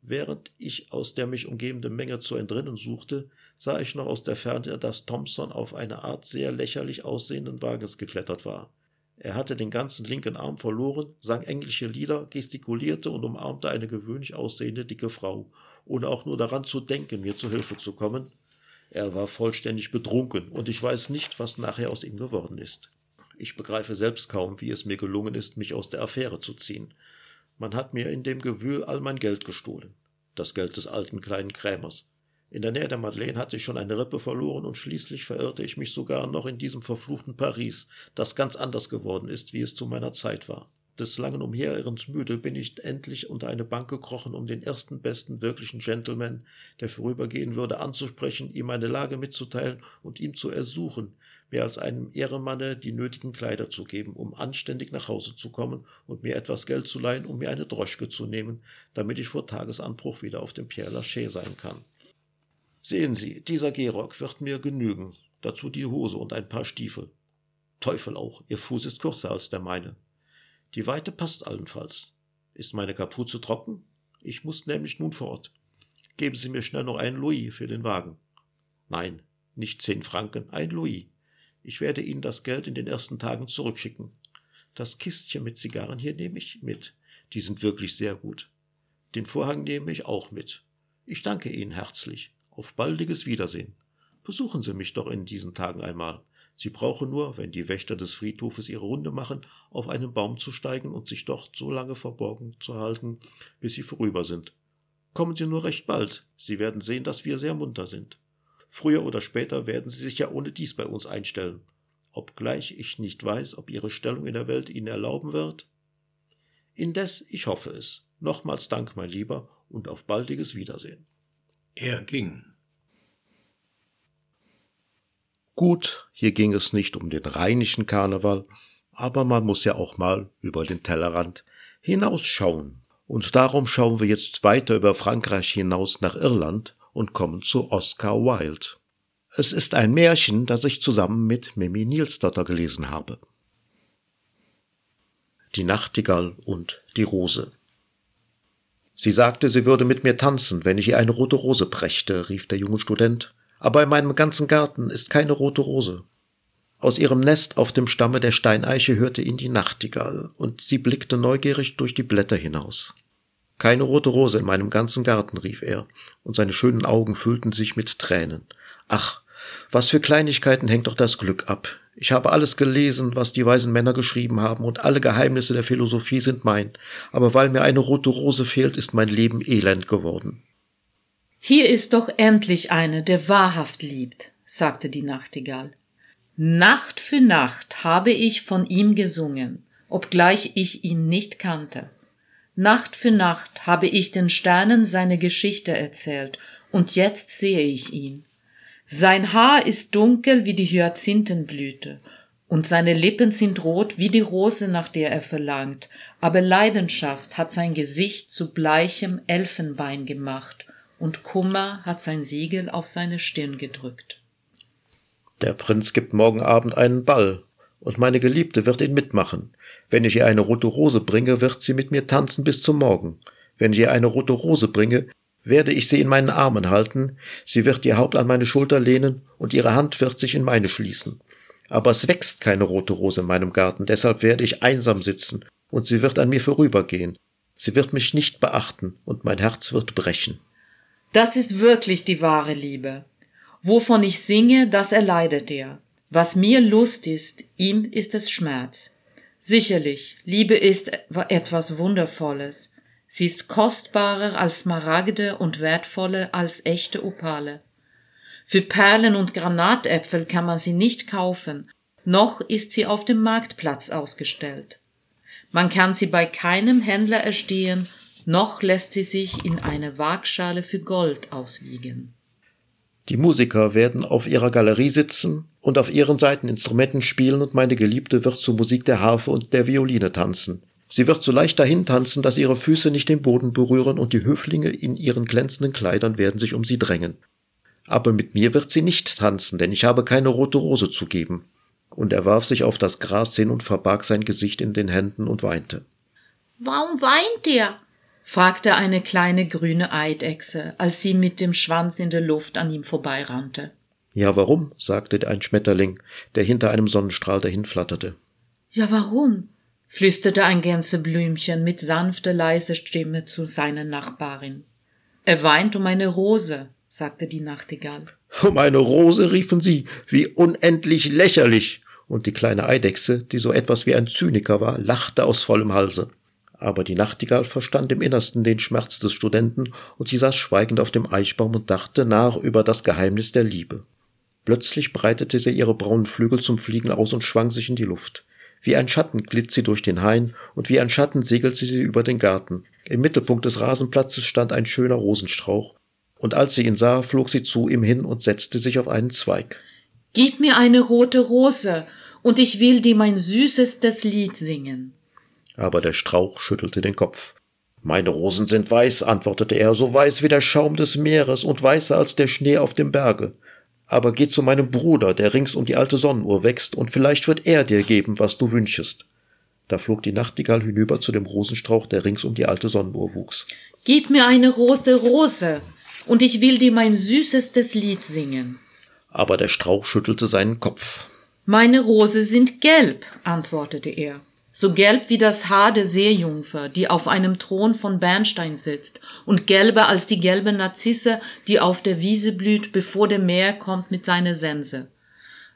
Während ich aus der mich umgebenden Menge zu entrinnen suchte, sah ich noch aus der Ferne, dass Thompson auf eine Art sehr lächerlich aussehenden Wagens geklettert war. Er hatte den ganzen linken Arm verloren, sang englische Lieder, gestikulierte und umarmte eine gewöhnlich aussehende dicke Frau, ohne auch nur daran zu denken, mir zu Hilfe zu kommen, er war vollständig betrunken und ich weiß nicht, was nachher aus ihm geworden ist. Ich begreife selbst kaum, wie es mir gelungen ist, mich aus der Affäre zu ziehen. Man hat mir in dem Gewühl all mein Geld gestohlen. Das Geld des alten kleinen Krämers. In der Nähe der Madeleine hatte ich schon eine Rippe verloren und schließlich verirrte ich mich sogar noch in diesem verfluchten Paris, das ganz anders geworden ist, wie es zu meiner Zeit war des langen Umherirrens müde bin ich endlich unter eine Bank gekrochen, um den ersten besten wirklichen Gentleman, der vorübergehen würde, anzusprechen, ihm meine Lage mitzuteilen und ihm zu ersuchen, mir als einem Ehremanne die nötigen Kleider zu geben, um anständig nach Hause zu kommen und mir etwas Geld zu leihen, um mir eine Droschke zu nehmen, damit ich vor Tagesanbruch wieder auf dem Pierre Lachaise sein kann. Sehen Sie, dieser Gehrock wird mir genügen, dazu die Hose und ein paar Stiefel. Teufel auch, Ihr Fuß ist kürzer als der meine. Die Weite passt allenfalls. Ist meine Kapuze trocken? Ich muss nämlich nun fort. Geben Sie mir schnell noch einen Louis für den Wagen. Nein, nicht zehn Franken, ein Louis. Ich werde Ihnen das Geld in den ersten Tagen zurückschicken. Das Kistchen mit Zigarren hier nehme ich mit. Die sind wirklich sehr gut. Den Vorhang nehme ich auch mit. Ich danke Ihnen herzlich. Auf baldiges Wiedersehen. Besuchen Sie mich doch in diesen Tagen einmal. Sie brauchen nur, wenn die Wächter des Friedhofes ihre Runde machen, auf einen Baum zu steigen und sich dort so lange verborgen zu halten, bis sie vorüber sind. Kommen Sie nur recht bald. Sie werden sehen, dass wir sehr munter sind. Früher oder später werden Sie sich ja ohne dies bei uns einstellen. Obgleich ich nicht weiß, ob Ihre Stellung in der Welt Ihnen erlauben wird. Indes, ich hoffe es. Nochmals Dank, mein Lieber, und auf baldiges Wiedersehen. Er ging. Gut, hier ging es nicht um den rheinischen Karneval, aber man muss ja auch mal über den Tellerrand hinausschauen. Und darum schauen wir jetzt weiter über Frankreich hinaus nach Irland und kommen zu Oscar Wilde. Es ist ein Märchen, das ich zusammen mit Mimi Nielsdotter gelesen habe. Die Nachtigall und die Rose. Sie sagte, sie würde mit mir tanzen, wenn ich ihr eine rote Rose brächte, rief der junge Student aber in meinem ganzen Garten ist keine rote Rose. Aus ihrem Nest auf dem Stamme der Steineiche hörte ihn die Nachtigall, und sie blickte neugierig durch die Blätter hinaus. Keine rote Rose in meinem ganzen Garten, rief er, und seine schönen Augen füllten sich mit Tränen. Ach, was für Kleinigkeiten hängt doch das Glück ab. Ich habe alles gelesen, was die weisen Männer geschrieben haben, und alle Geheimnisse der Philosophie sind mein, aber weil mir eine rote Rose fehlt, ist mein Leben elend geworden. Hier ist doch endlich eine, der wahrhaft liebt, sagte die Nachtigall. Nacht für Nacht habe ich von ihm gesungen, obgleich ich ihn nicht kannte. Nacht für Nacht habe ich den Sternen seine Geschichte erzählt, und jetzt sehe ich ihn. Sein Haar ist dunkel wie die Hyazinthenblüte, und seine Lippen sind rot wie die Rose, nach der er verlangt, aber Leidenschaft hat sein Gesicht zu bleichem Elfenbein gemacht, und Kummer hat sein Siegel auf seine Stirn gedrückt. Der Prinz gibt morgen Abend einen Ball, und meine Geliebte wird ihn mitmachen. Wenn ich ihr eine rote Rose bringe, wird sie mit mir tanzen bis zum Morgen. Wenn ich ihr eine rote Rose bringe, werde ich sie in meinen Armen halten, sie wird ihr Haupt an meine Schulter lehnen, und ihre Hand wird sich in meine schließen. Aber es wächst keine rote Rose in meinem Garten, deshalb werde ich einsam sitzen, und sie wird an mir vorübergehen. Sie wird mich nicht beachten, und mein Herz wird brechen. Das ist wirklich die wahre Liebe. Wovon ich singe, das erleidet er. Was mir Lust ist, ihm ist es Schmerz. Sicherlich, Liebe ist etwas Wundervolles. Sie ist kostbarer als Smaragde und wertvoller als echte Opale. Für Perlen und Granatäpfel kann man sie nicht kaufen, noch ist sie auf dem Marktplatz ausgestellt. Man kann sie bei keinem Händler erstehen noch lässt sie sich in eine Waagschale für Gold auswiegen. Die Musiker werden auf ihrer Galerie sitzen und auf ihren Seiten Instrumenten spielen und meine Geliebte wird zur Musik der Harfe und der Violine tanzen. Sie wird so leicht dahin tanzen, dass ihre Füße nicht den Boden berühren und die Höflinge in ihren glänzenden Kleidern werden sich um sie drängen. Aber mit mir wird sie nicht tanzen, denn ich habe keine rote Rose zu geben. Und er warf sich auf das Gras hin und verbarg sein Gesicht in den Händen und weinte. Warum weint er? Fragte eine kleine grüne Eidechse, als sie mit dem Schwanz in der Luft an ihm vorbeirannte. Ja, warum? sagte ein Schmetterling, der hinter einem Sonnenstrahl dahinflatterte. Ja, warum? flüsterte ein Gänseblümchen mit sanfter, leiser Stimme zu seiner Nachbarin. Er weint um eine Rose, sagte die Nachtigall. Um eine Rose, riefen sie, wie unendlich lächerlich. Und die kleine Eidechse, die so etwas wie ein Zyniker war, lachte aus vollem Halse. Aber die Nachtigall verstand im Innersten den Schmerz des Studenten, und sie saß schweigend auf dem Eichbaum und dachte nach über das Geheimnis der Liebe. Plötzlich breitete sie ihre braunen Flügel zum Fliegen aus und schwang sich in die Luft. Wie ein Schatten glitt sie durch den Hain, und wie ein Schatten segelte sie über den Garten. Im Mittelpunkt des Rasenplatzes stand ein schöner Rosenstrauch, und als sie ihn sah, flog sie zu ihm hin und setzte sich auf einen Zweig. Gib mir eine rote Rose, und ich will dir mein süßestes Lied singen aber der Strauch schüttelte den Kopf. Meine Rosen sind weiß, antwortete er, so weiß wie der Schaum des Meeres und weißer als der Schnee auf dem Berge. Aber geh zu meinem Bruder, der rings um die alte Sonnenuhr wächst, und vielleicht wird er dir geben, was du wünschest. Da flog die Nachtigall hinüber zu dem Rosenstrauch, der rings um die alte Sonnenuhr wuchs. Gib mir eine rote Rose, und ich will dir mein süßestes Lied singen. Aber der Strauch schüttelte seinen Kopf. Meine Rose sind gelb, antwortete er, so gelb wie das Haar der Seejungfer, die auf einem Thron von Bernstein sitzt, und gelber als die gelbe Narzisse, die auf der Wiese blüht, bevor der Meer kommt mit seiner Sense.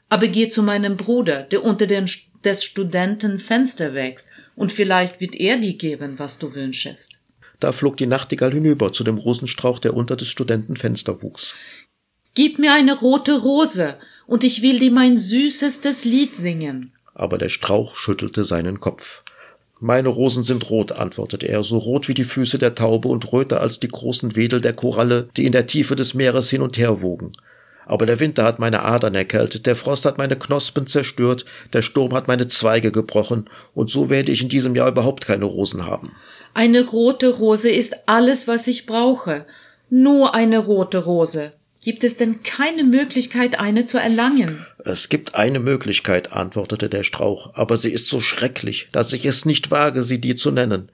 Aber geh zu meinem Bruder, der unter den, des Studenten Fenster wächst, und vielleicht wird er dir geben, was du wünschest. Da flog die Nachtigall hinüber zu dem Rosenstrauch, der unter des Studenten Fenster wuchs. Gib mir eine rote Rose, und ich will dir mein süßestes Lied singen. Aber der Strauch schüttelte seinen Kopf. Meine Rosen sind rot, antwortete er, so rot wie die Füße der Taube und röter als die großen Wedel der Koralle, die in der Tiefe des Meeres hin und her wogen. Aber der Winter hat meine Adern erkältet, der Frost hat meine Knospen zerstört, der Sturm hat meine Zweige gebrochen, und so werde ich in diesem Jahr überhaupt keine Rosen haben. Eine rote Rose ist alles, was ich brauche. Nur eine rote Rose. Gibt es denn keine Möglichkeit, eine zu erlangen? Es gibt eine Möglichkeit, antwortete der Strauch, aber sie ist so schrecklich, dass ich es nicht wage, sie dir zu nennen.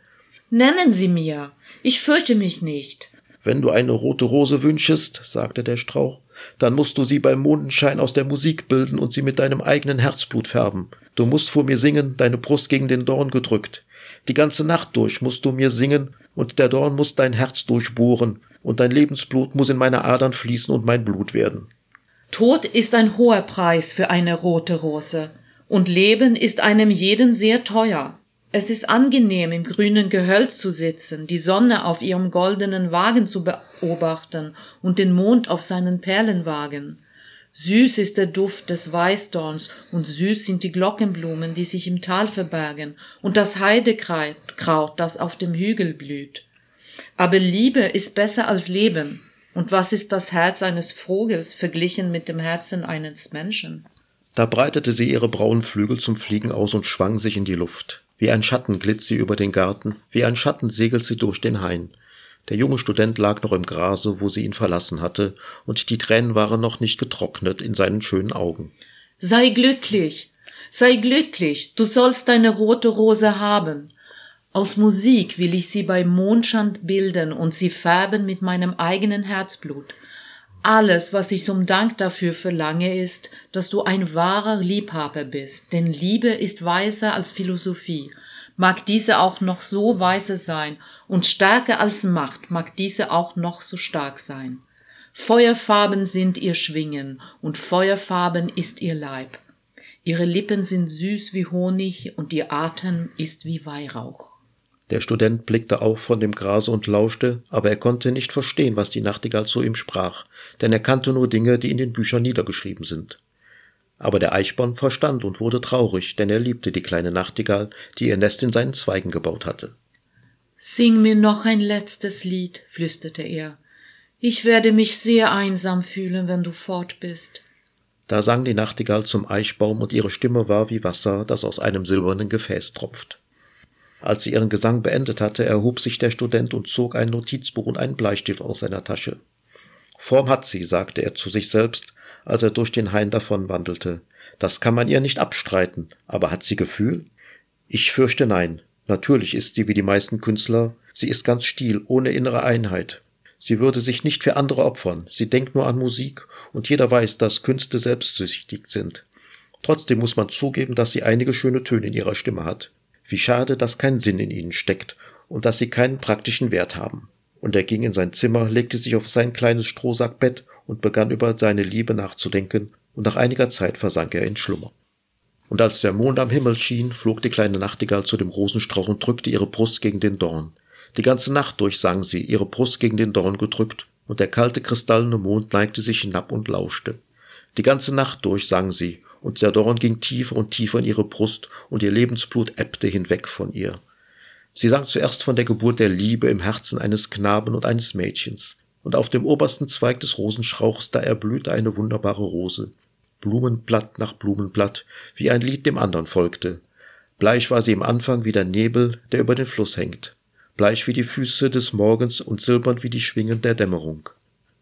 Nennen Sie mir. Ich fürchte mich nicht. Wenn du eine rote Rose wünschest, sagte der Strauch, dann musst du sie beim Mondenschein aus der Musik bilden und sie mit deinem eigenen Herzblut färben. Du musst vor mir singen, deine Brust gegen den Dorn gedrückt. Die ganze Nacht durch musst du mir singen, und der Dorn muss dein Herz durchbohren, und dein Lebensblut muss in meine Adern fließen und mein Blut werden. Tod ist ein hoher Preis für eine rote Rose, und Leben ist einem jeden sehr teuer. Es ist angenehm, im grünen Gehölz zu sitzen, die Sonne auf ihrem goldenen Wagen zu beobachten und den Mond auf seinen Perlenwagen. Süß ist der Duft des Weißdorns und süß sind die Glockenblumen, die sich im Tal verbergen und das Heidekraut, das auf dem Hügel blüht. Aber Liebe ist besser als Leben. Und was ist das Herz eines Vogels verglichen mit dem Herzen eines Menschen? Da breitete sie ihre braunen Flügel zum Fliegen aus und schwang sich in die Luft. Wie ein Schatten glitt sie über den Garten, wie ein Schatten segelt sie durch den Hain. Der junge Student lag noch im Grase, wo sie ihn verlassen hatte, und die Tränen waren noch nicht getrocknet in seinen schönen Augen. Sei glücklich, sei glücklich, du sollst deine rote Rose haben. Aus Musik will ich sie bei Mondschand bilden und sie färben mit meinem eigenen Herzblut. Alles, was ich zum Dank dafür verlange, ist, dass du ein wahrer Liebhaber bist, denn Liebe ist weiser als Philosophie, mag diese auch noch so weise sein, und stärker als Macht mag diese auch noch so stark sein. Feuerfarben sind ihr Schwingen, und Feuerfarben ist ihr Leib. Ihre Lippen sind süß wie Honig, und ihr Atem ist wie Weihrauch. Der Student blickte auf von dem Grase und lauschte, aber er konnte nicht verstehen, was die Nachtigall zu ihm sprach, denn er kannte nur Dinge, die in den Büchern niedergeschrieben sind. Aber der Eichborn verstand und wurde traurig, denn er liebte die kleine Nachtigall, die ihr Nest in seinen Zweigen gebaut hatte. Sing mir noch ein letztes Lied, flüsterte er. Ich werde mich sehr einsam fühlen, wenn du fort bist. Da sang die Nachtigall zum Eichbaum und ihre Stimme war wie Wasser, das aus einem silbernen Gefäß tropft. Als sie ihren Gesang beendet hatte, erhob sich der Student und zog ein Notizbuch und einen Bleistift aus seiner Tasche. Form hat sie, sagte er zu sich selbst, als er durch den Hain davonwandelte. Das kann man ihr nicht abstreiten, aber hat sie Gefühl? Ich fürchte nein. Natürlich ist sie wie die meisten Künstler, sie ist ganz still, ohne innere Einheit. Sie würde sich nicht für andere opfern, sie denkt nur an Musik, und jeder weiß, dass Künste selbstsüchtig sind. Trotzdem muss man zugeben, dass sie einige schöne Töne in ihrer Stimme hat. Wie schade, dass kein Sinn in ihnen steckt und dass sie keinen praktischen Wert haben. Und er ging in sein Zimmer, legte sich auf sein kleines Strohsackbett und begann über seine Liebe nachzudenken, und nach einiger Zeit versank er in Schlummer. Und als der Mond am Himmel schien, flog die kleine Nachtigall zu dem Rosenstrauch und drückte ihre Brust gegen den Dorn. Die ganze Nacht durch sang sie, ihre Brust gegen den Dorn gedrückt, und der kalte kristallene Mond neigte sich hinab und lauschte. Die ganze Nacht durch sang sie, und der Dorn ging tiefer und tiefer in ihre Brust, und ihr Lebensblut ebbte hinweg von ihr. Sie sang zuerst von der Geburt der Liebe im Herzen eines Knaben und eines Mädchens, und auf dem obersten Zweig des Rosenstrauchs da erblühte eine wunderbare Rose. Blumenblatt nach Blumenblatt, wie ein Lied dem andern folgte. Bleich war sie im Anfang wie der Nebel, der über den Fluss hängt, bleich wie die Füße des Morgens und silbern wie die Schwingen der Dämmerung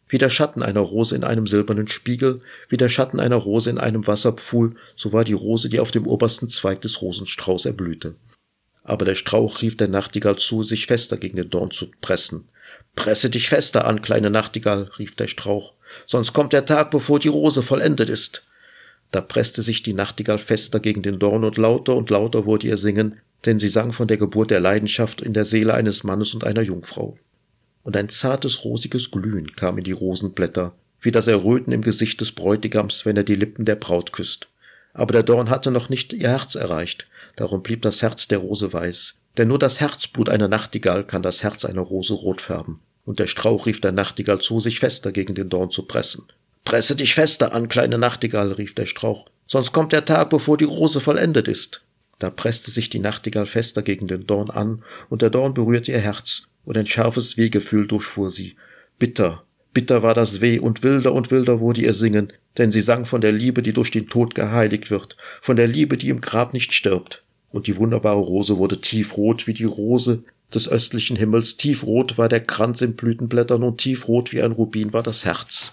wie der Schatten einer Rose in einem silbernen Spiegel, wie der Schatten einer Rose in einem Wasserpfuhl, so war die Rose, die auf dem obersten Zweig des Rosenstrauß erblühte. Aber der Strauch rief der Nachtigall zu, sich fester gegen den Dorn zu pressen. Presse dich fester an, kleine Nachtigall, rief der Strauch, sonst kommt der Tag, bevor die Rose vollendet ist. Da presste sich die Nachtigall fester gegen den Dorn und lauter und lauter wurde ihr Singen, denn sie sang von der Geburt der Leidenschaft in der Seele eines Mannes und einer Jungfrau. Und ein zartes, rosiges Glühen kam in die Rosenblätter, wie das Erröten im Gesicht des Bräutigams, wenn er die Lippen der Braut küsst. Aber der Dorn hatte noch nicht ihr Herz erreicht, darum blieb das Herz der Rose weiß. Denn nur das Herzblut einer Nachtigall kann das Herz einer Rose rot färben. Und der Strauch rief der Nachtigall zu, sich fester gegen den Dorn zu pressen. Presse dich fester an, kleine Nachtigall, rief der Strauch, sonst kommt der Tag, bevor die Rose vollendet ist. Da presste sich die Nachtigall fester gegen den Dorn an, und der Dorn berührte ihr Herz, und ein scharfes Wehgefühl durchfuhr sie. Bitter, bitter war das Weh, und wilder und wilder wurde ihr Singen, denn sie sang von der Liebe, die durch den Tod geheiligt wird, von der Liebe, die im Grab nicht stirbt. Und die wunderbare Rose wurde tiefrot wie die Rose des östlichen Himmels, tiefrot war der Kranz in Blütenblättern und tiefrot wie ein Rubin war das Herz.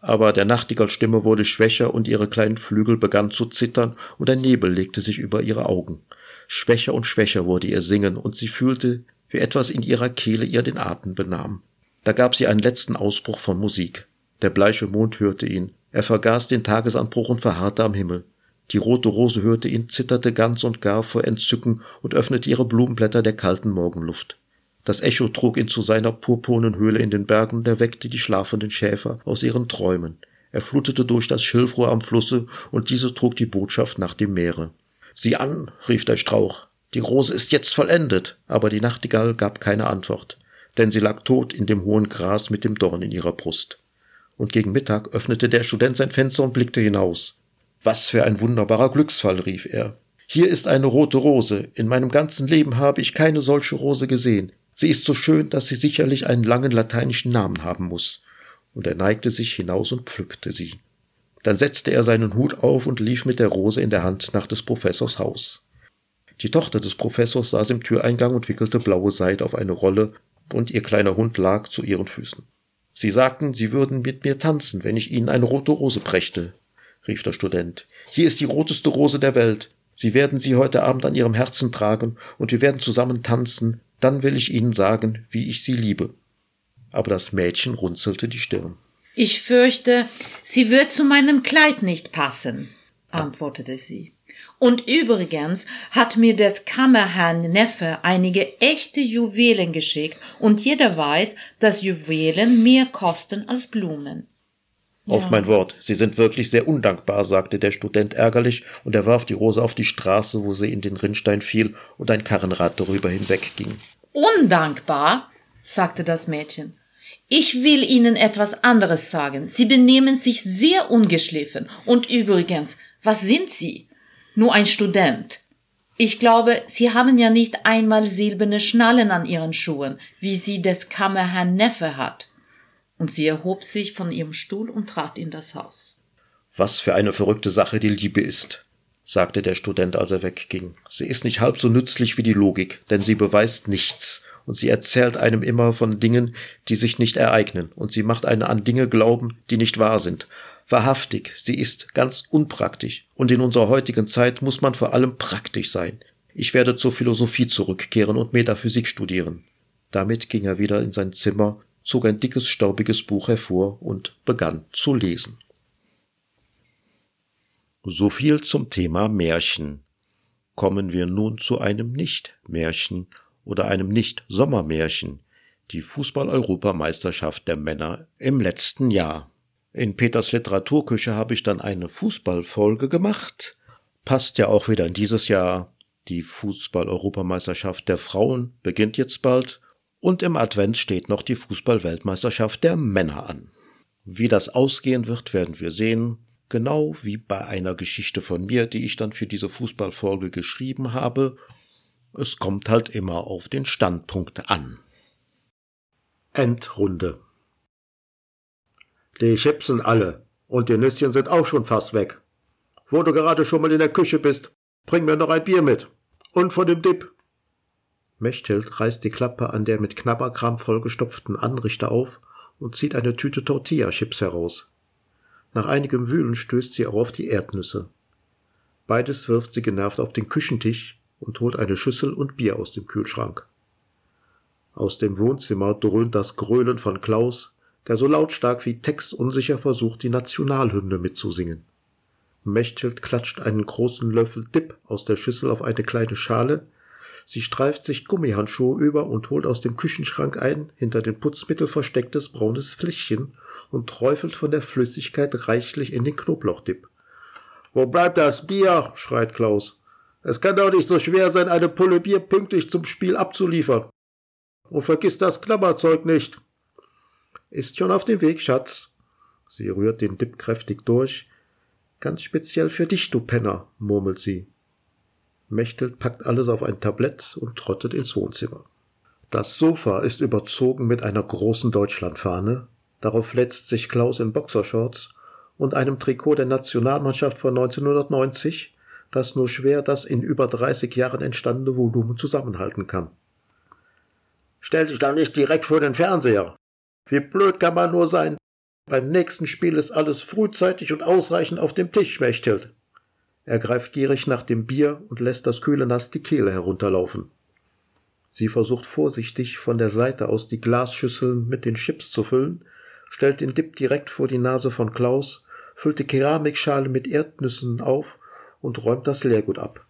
Aber der Nachtigallstimme wurde schwächer und ihre kleinen Flügel begannen zu zittern und ein Nebel legte sich über ihre Augen. Schwächer und schwächer wurde ihr Singen und sie fühlte, wie etwas in ihrer Kehle ihr den Atem benahm. Da gab sie einen letzten Ausbruch von Musik. Der bleiche Mond hörte ihn. Er vergaß den Tagesanbruch und verharrte am Himmel. Die rote Rose hörte ihn, zitterte ganz und gar vor Entzücken und öffnete ihre Blumenblätter der kalten Morgenluft. Das Echo trug ihn zu seiner purpurnen Höhle in den Bergen und erweckte die schlafenden Schäfer aus ihren Träumen. Er flutete durch das Schilfrohr am Flusse und diese trug die Botschaft nach dem Meere. Sieh an, rief der Strauch. Die Rose ist jetzt vollendet, aber die Nachtigall gab keine Antwort, denn sie lag tot in dem hohen Gras mit dem Dorn in ihrer Brust. Und gegen Mittag öffnete der Student sein Fenster und blickte hinaus. Was für ein wunderbarer Glücksfall, rief er. Hier ist eine rote Rose. In meinem ganzen Leben habe ich keine solche Rose gesehen. Sie ist so schön, dass sie sicherlich einen langen lateinischen Namen haben muss. Und er neigte sich hinaus und pflückte sie. Dann setzte er seinen Hut auf und lief mit der Rose in der Hand nach des Professors Haus. Die Tochter des Professors saß im Türeingang und wickelte blaue Seide auf eine Rolle, und ihr kleiner Hund lag zu ihren Füßen. Sie sagten, sie würden mit mir tanzen, wenn ich ihnen eine rote Rose brächte, rief der Student. Hier ist die roteste Rose der Welt. Sie werden sie heute Abend an ihrem Herzen tragen, und wir werden zusammen tanzen, dann will ich Ihnen sagen, wie ich sie liebe. Aber das Mädchen runzelte die Stirn. Ich fürchte, sie wird zu meinem Kleid nicht passen, antwortete sie. Und übrigens hat mir des Kammerherrn Neffe einige echte Juwelen geschickt, und jeder weiß, dass Juwelen mehr kosten als Blumen. Auf ja. mein Wort, Sie sind wirklich sehr undankbar, sagte der Student ärgerlich, und er warf die Rose auf die Straße, wo sie in den Rinnstein fiel und ein Karrenrad darüber hinwegging. Undankbar? sagte das Mädchen. Ich will Ihnen etwas anderes sagen. Sie benehmen sich sehr ungeschliffen. Und übrigens, was sind Sie? Nur ein Student. Ich glaube, Sie haben ja nicht einmal silberne Schnallen an Ihren Schuhen, wie sie des Kammerherrn Neffe hat und sie erhob sich von ihrem Stuhl und trat in das Haus. Was für eine verrückte Sache die Liebe ist, sagte der Student, als er wegging. Sie ist nicht halb so nützlich wie die Logik, denn sie beweist nichts, und sie erzählt einem immer von Dingen, die sich nicht ereignen, und sie macht einen an Dinge glauben, die nicht wahr sind. Wahrhaftig, sie ist ganz unpraktisch, und in unserer heutigen Zeit muss man vor allem praktisch sein. Ich werde zur Philosophie zurückkehren und Metaphysik studieren. Damit ging er wieder in sein Zimmer zog ein dickes, staubiges Buch hervor und begann zu lesen. So viel zum Thema Märchen. Kommen wir nun zu einem Nicht-Märchen oder einem Nicht-Sommermärchen, die Fußball-Europameisterschaft der Männer im letzten Jahr. In Peters Literaturküche habe ich dann eine Fußballfolge gemacht. Passt ja auch wieder in dieses Jahr. Die Fußball-Europameisterschaft der Frauen beginnt jetzt bald und im Advent steht noch die Fußball-Weltmeisterschaft der Männer an. Wie das ausgehen wird, werden wir sehen. Genau wie bei einer Geschichte von mir, die ich dann für diese Fußballfolge geschrieben habe. Es kommt halt immer auf den Standpunkt an. Endrunde. Die Chips sind alle und die Nüsschen sind auch schon fast weg. Wo du gerade schon mal in der Küche bist, bring mir noch ein Bier mit. Und von dem Dip. Mechthild reißt die Klappe an der mit Knabberkram vollgestopften Anrichter auf und zieht eine Tüte Tortilla-Chips heraus. Nach einigem Wühlen stößt sie auch auf die Erdnüsse. Beides wirft sie genervt auf den Küchentisch und holt eine Schüssel und Bier aus dem Kühlschrank. Aus dem Wohnzimmer dröhnt das Gröhlen von Klaus, der so lautstark wie textunsicher versucht, die Nationalhymne mitzusingen. Mechthild klatscht einen großen Löffel Dip aus der Schüssel auf eine kleine Schale, sie streift sich Gummihandschuhe über und holt aus dem Küchenschrank ein, hinter dem Putzmittel verstecktes braunes Fläschchen und träufelt von der Flüssigkeit reichlich in den Knoblauchdip. Wo bleibt das Bier? schreit Klaus. Es kann doch nicht so schwer sein, eine Pulle Bier pünktlich zum Spiel abzuliefern. Und vergiss das Klammerzeug nicht. Ist schon auf dem Weg, Schatz. Sie rührt den Dip kräftig durch. Ganz speziell für dich, du Penner, murmelt sie. Mechtelt packt alles auf ein Tablett und trottet ins Wohnzimmer. Das Sofa ist überzogen mit einer großen Deutschlandfahne. Darauf letzt sich Klaus in Boxershorts und einem Trikot der Nationalmannschaft von 1990, das nur schwer das in über 30 Jahren entstandene Volumen zusammenhalten kann. Stell dich da nicht direkt vor den Fernseher. Wie blöd kann man nur sein? Beim nächsten Spiel ist alles frühzeitig und ausreichend auf dem Tisch schmächtelt. Er greift gierig nach dem Bier und lässt das kühle Nass die Kehle herunterlaufen. Sie versucht vorsichtig von der Seite aus die Glasschüsseln mit den Chips zu füllen, stellt den Dip direkt vor die Nase von Klaus, füllt die Keramikschale mit Erdnüssen auf und räumt das Leergut ab.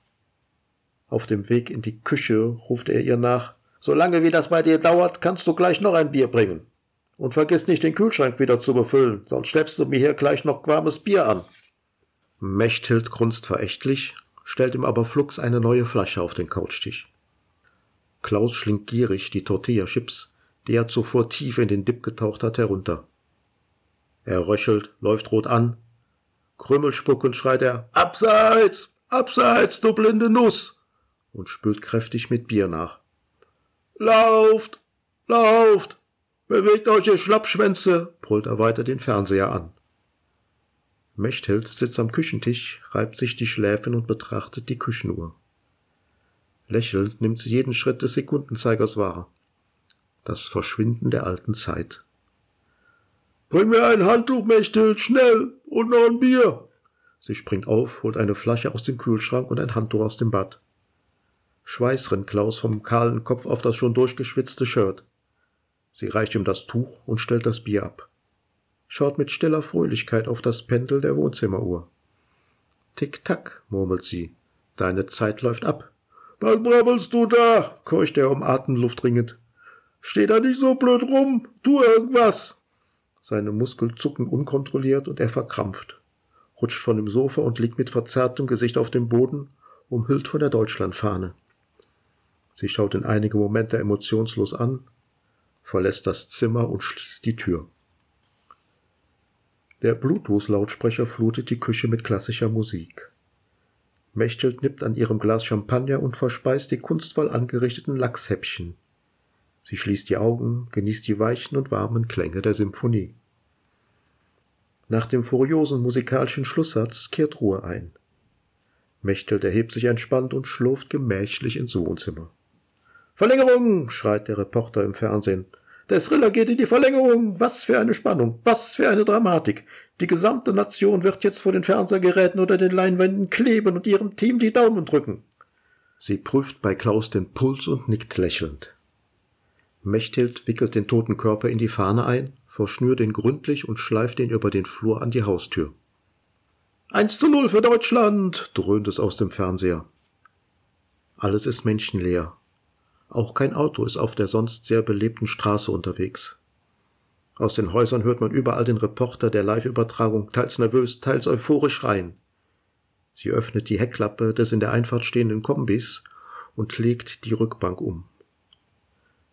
Auf dem Weg in die Küche ruft er ihr nach Solange wie das bei dir dauert, kannst du gleich noch ein Bier bringen. Und vergiss nicht, den Kühlschrank wieder zu befüllen, sonst schleppst du mir hier gleich noch warmes Bier an. Mechthild grunzt verächtlich, stellt ihm aber flugs eine neue Flasche auf den Couchtisch. Klaus schlingt gierig die Tortilla-Chips, die er zuvor tief in den Dip getaucht hat, herunter. Er röchelt, läuft rot an. Krümmelspuckend schreit er, Abseits! Abseits, du blinde Nuss! und spült kräftig mit Bier nach. Lauft! Lauft! Bewegt euch, ihr Schlappschwänze! brüllt er weiter den Fernseher an. Mechthild sitzt am Küchentisch, reibt sich die Schläfen und betrachtet die Küchenuhr. Lächelnd nimmt sie jeden Schritt des Sekundenzeigers wahr. Das Verschwinden der alten Zeit. Bring mir ein Handtuch, Mechthild, schnell, und noch ein Bier. Sie springt auf, holt eine Flasche aus dem Kühlschrank und ein Handtuch aus dem Bad. Schweiß rinnt Klaus vom kahlen Kopf auf das schon durchgeschwitzte Shirt. Sie reicht ihm das Tuch und stellt das Bier ab. Schaut mit stiller Fröhlichkeit auf das Pendel der Wohnzimmeruhr. Tick-tack, murmelt sie. Deine Zeit läuft ab. Was brabbelst du da? keucht er um Atemluft ringend. Steh da nicht so blöd rum. Tu irgendwas. Seine Muskeln zucken unkontrolliert und er verkrampft, rutscht von dem Sofa und liegt mit verzerrtem Gesicht auf dem Boden, umhüllt von der Deutschlandfahne. Sie schaut ihn einige Momente emotionslos an, verlässt das Zimmer und schließt die Tür. Der Bluetooth-Lautsprecher flutet die Küche mit klassischer Musik. Mechthild nippt an ihrem Glas Champagner und verspeist die kunstvoll angerichteten Lachshäppchen. Sie schließt die Augen, genießt die weichen und warmen Klänge der Symphonie. Nach dem furiosen musikalischen Schlusssatz kehrt Ruhe ein. Mechthild erhebt sich entspannt und schlurft gemächlich ins Wohnzimmer. Verlängerung! schreit der Reporter im Fernsehen. Der Thriller geht in die Verlängerung. Was für eine Spannung, was für eine Dramatik. Die gesamte Nation wird jetzt vor den Fernsehgeräten oder den Leinwänden kleben und ihrem Team die Daumen drücken. Sie prüft bei Klaus den Puls und nickt lächelnd. Mechthild wickelt den toten Körper in die Fahne ein, verschnürt ihn gründlich und schleift ihn über den Flur an die Haustür. Eins zu null für Deutschland, dröhnt es aus dem Fernseher. Alles ist menschenleer. Auch kein Auto ist auf der sonst sehr belebten Straße unterwegs. Aus den Häusern hört man überall den Reporter der Live-Übertragung teils nervös, teils euphorisch schreien. Sie öffnet die Heckklappe des in der Einfahrt stehenden Kombis und legt die Rückbank um.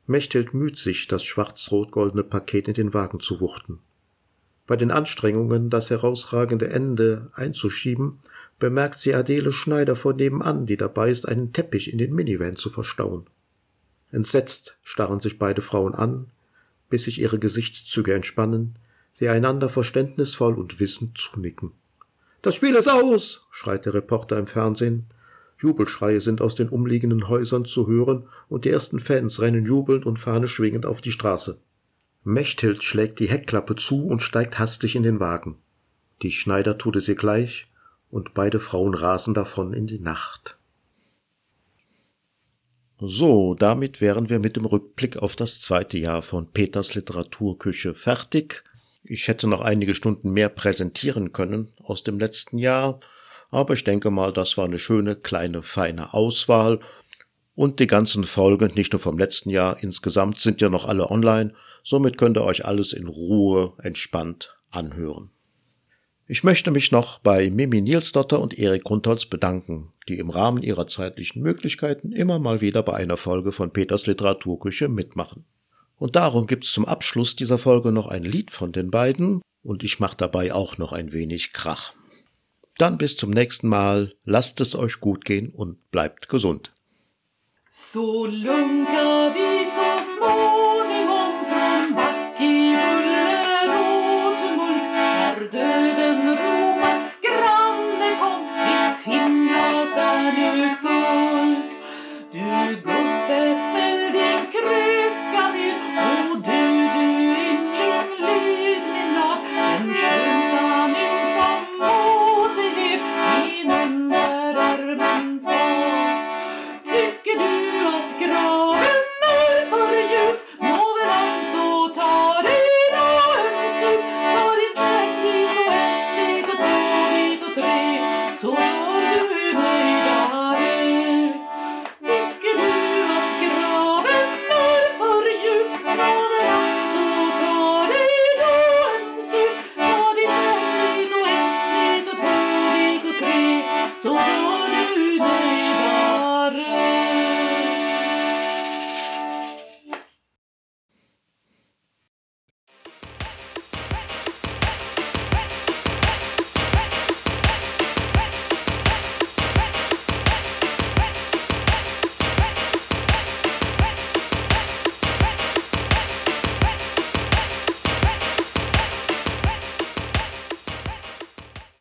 Mechthild müht sich, das schwarz-rot-goldene Paket in den Wagen zu wuchten. Bei den Anstrengungen, das herausragende Ende einzuschieben, bemerkt sie Adele Schneider von nebenan, die dabei ist, einen Teppich in den Minivan zu verstauen. Entsetzt starren sich beide Frauen an, bis sich ihre Gesichtszüge entspannen, sie einander verständnisvoll und wissend zunicken. Das Spiel ist aus, schreit der Reporter im Fernsehen. Jubelschreie sind aus den umliegenden Häusern zu hören und die ersten Fans rennen jubelnd und Fahne schwingend auf die Straße. Mechthild schlägt die Heckklappe zu und steigt hastig in den Wagen. Die Schneider tut es ihr gleich und beide Frauen rasen davon in die Nacht. So, damit wären wir mit dem Rückblick auf das zweite Jahr von Peters Literaturküche fertig. Ich hätte noch einige Stunden mehr präsentieren können aus dem letzten Jahr, aber ich denke mal, das war eine schöne, kleine, feine Auswahl. Und die ganzen Folgen, nicht nur vom letzten Jahr, insgesamt sind ja noch alle online, somit könnt ihr euch alles in Ruhe, entspannt anhören. Ich möchte mich noch bei Mimi Nielsdotter und Erik Grundholz bedanken, die im Rahmen ihrer zeitlichen Möglichkeiten immer mal wieder bei einer Folge von Peters Literaturküche mitmachen. Und darum gibt's zum Abschluss dieser Folge noch ein Lied von den beiden und ich mache dabei auch noch ein wenig Krach. Dann bis zum nächsten Mal, lasst es euch gut gehen und bleibt gesund. Så lunkar vi så småningom från back i buller och finnas är du kvar. Du går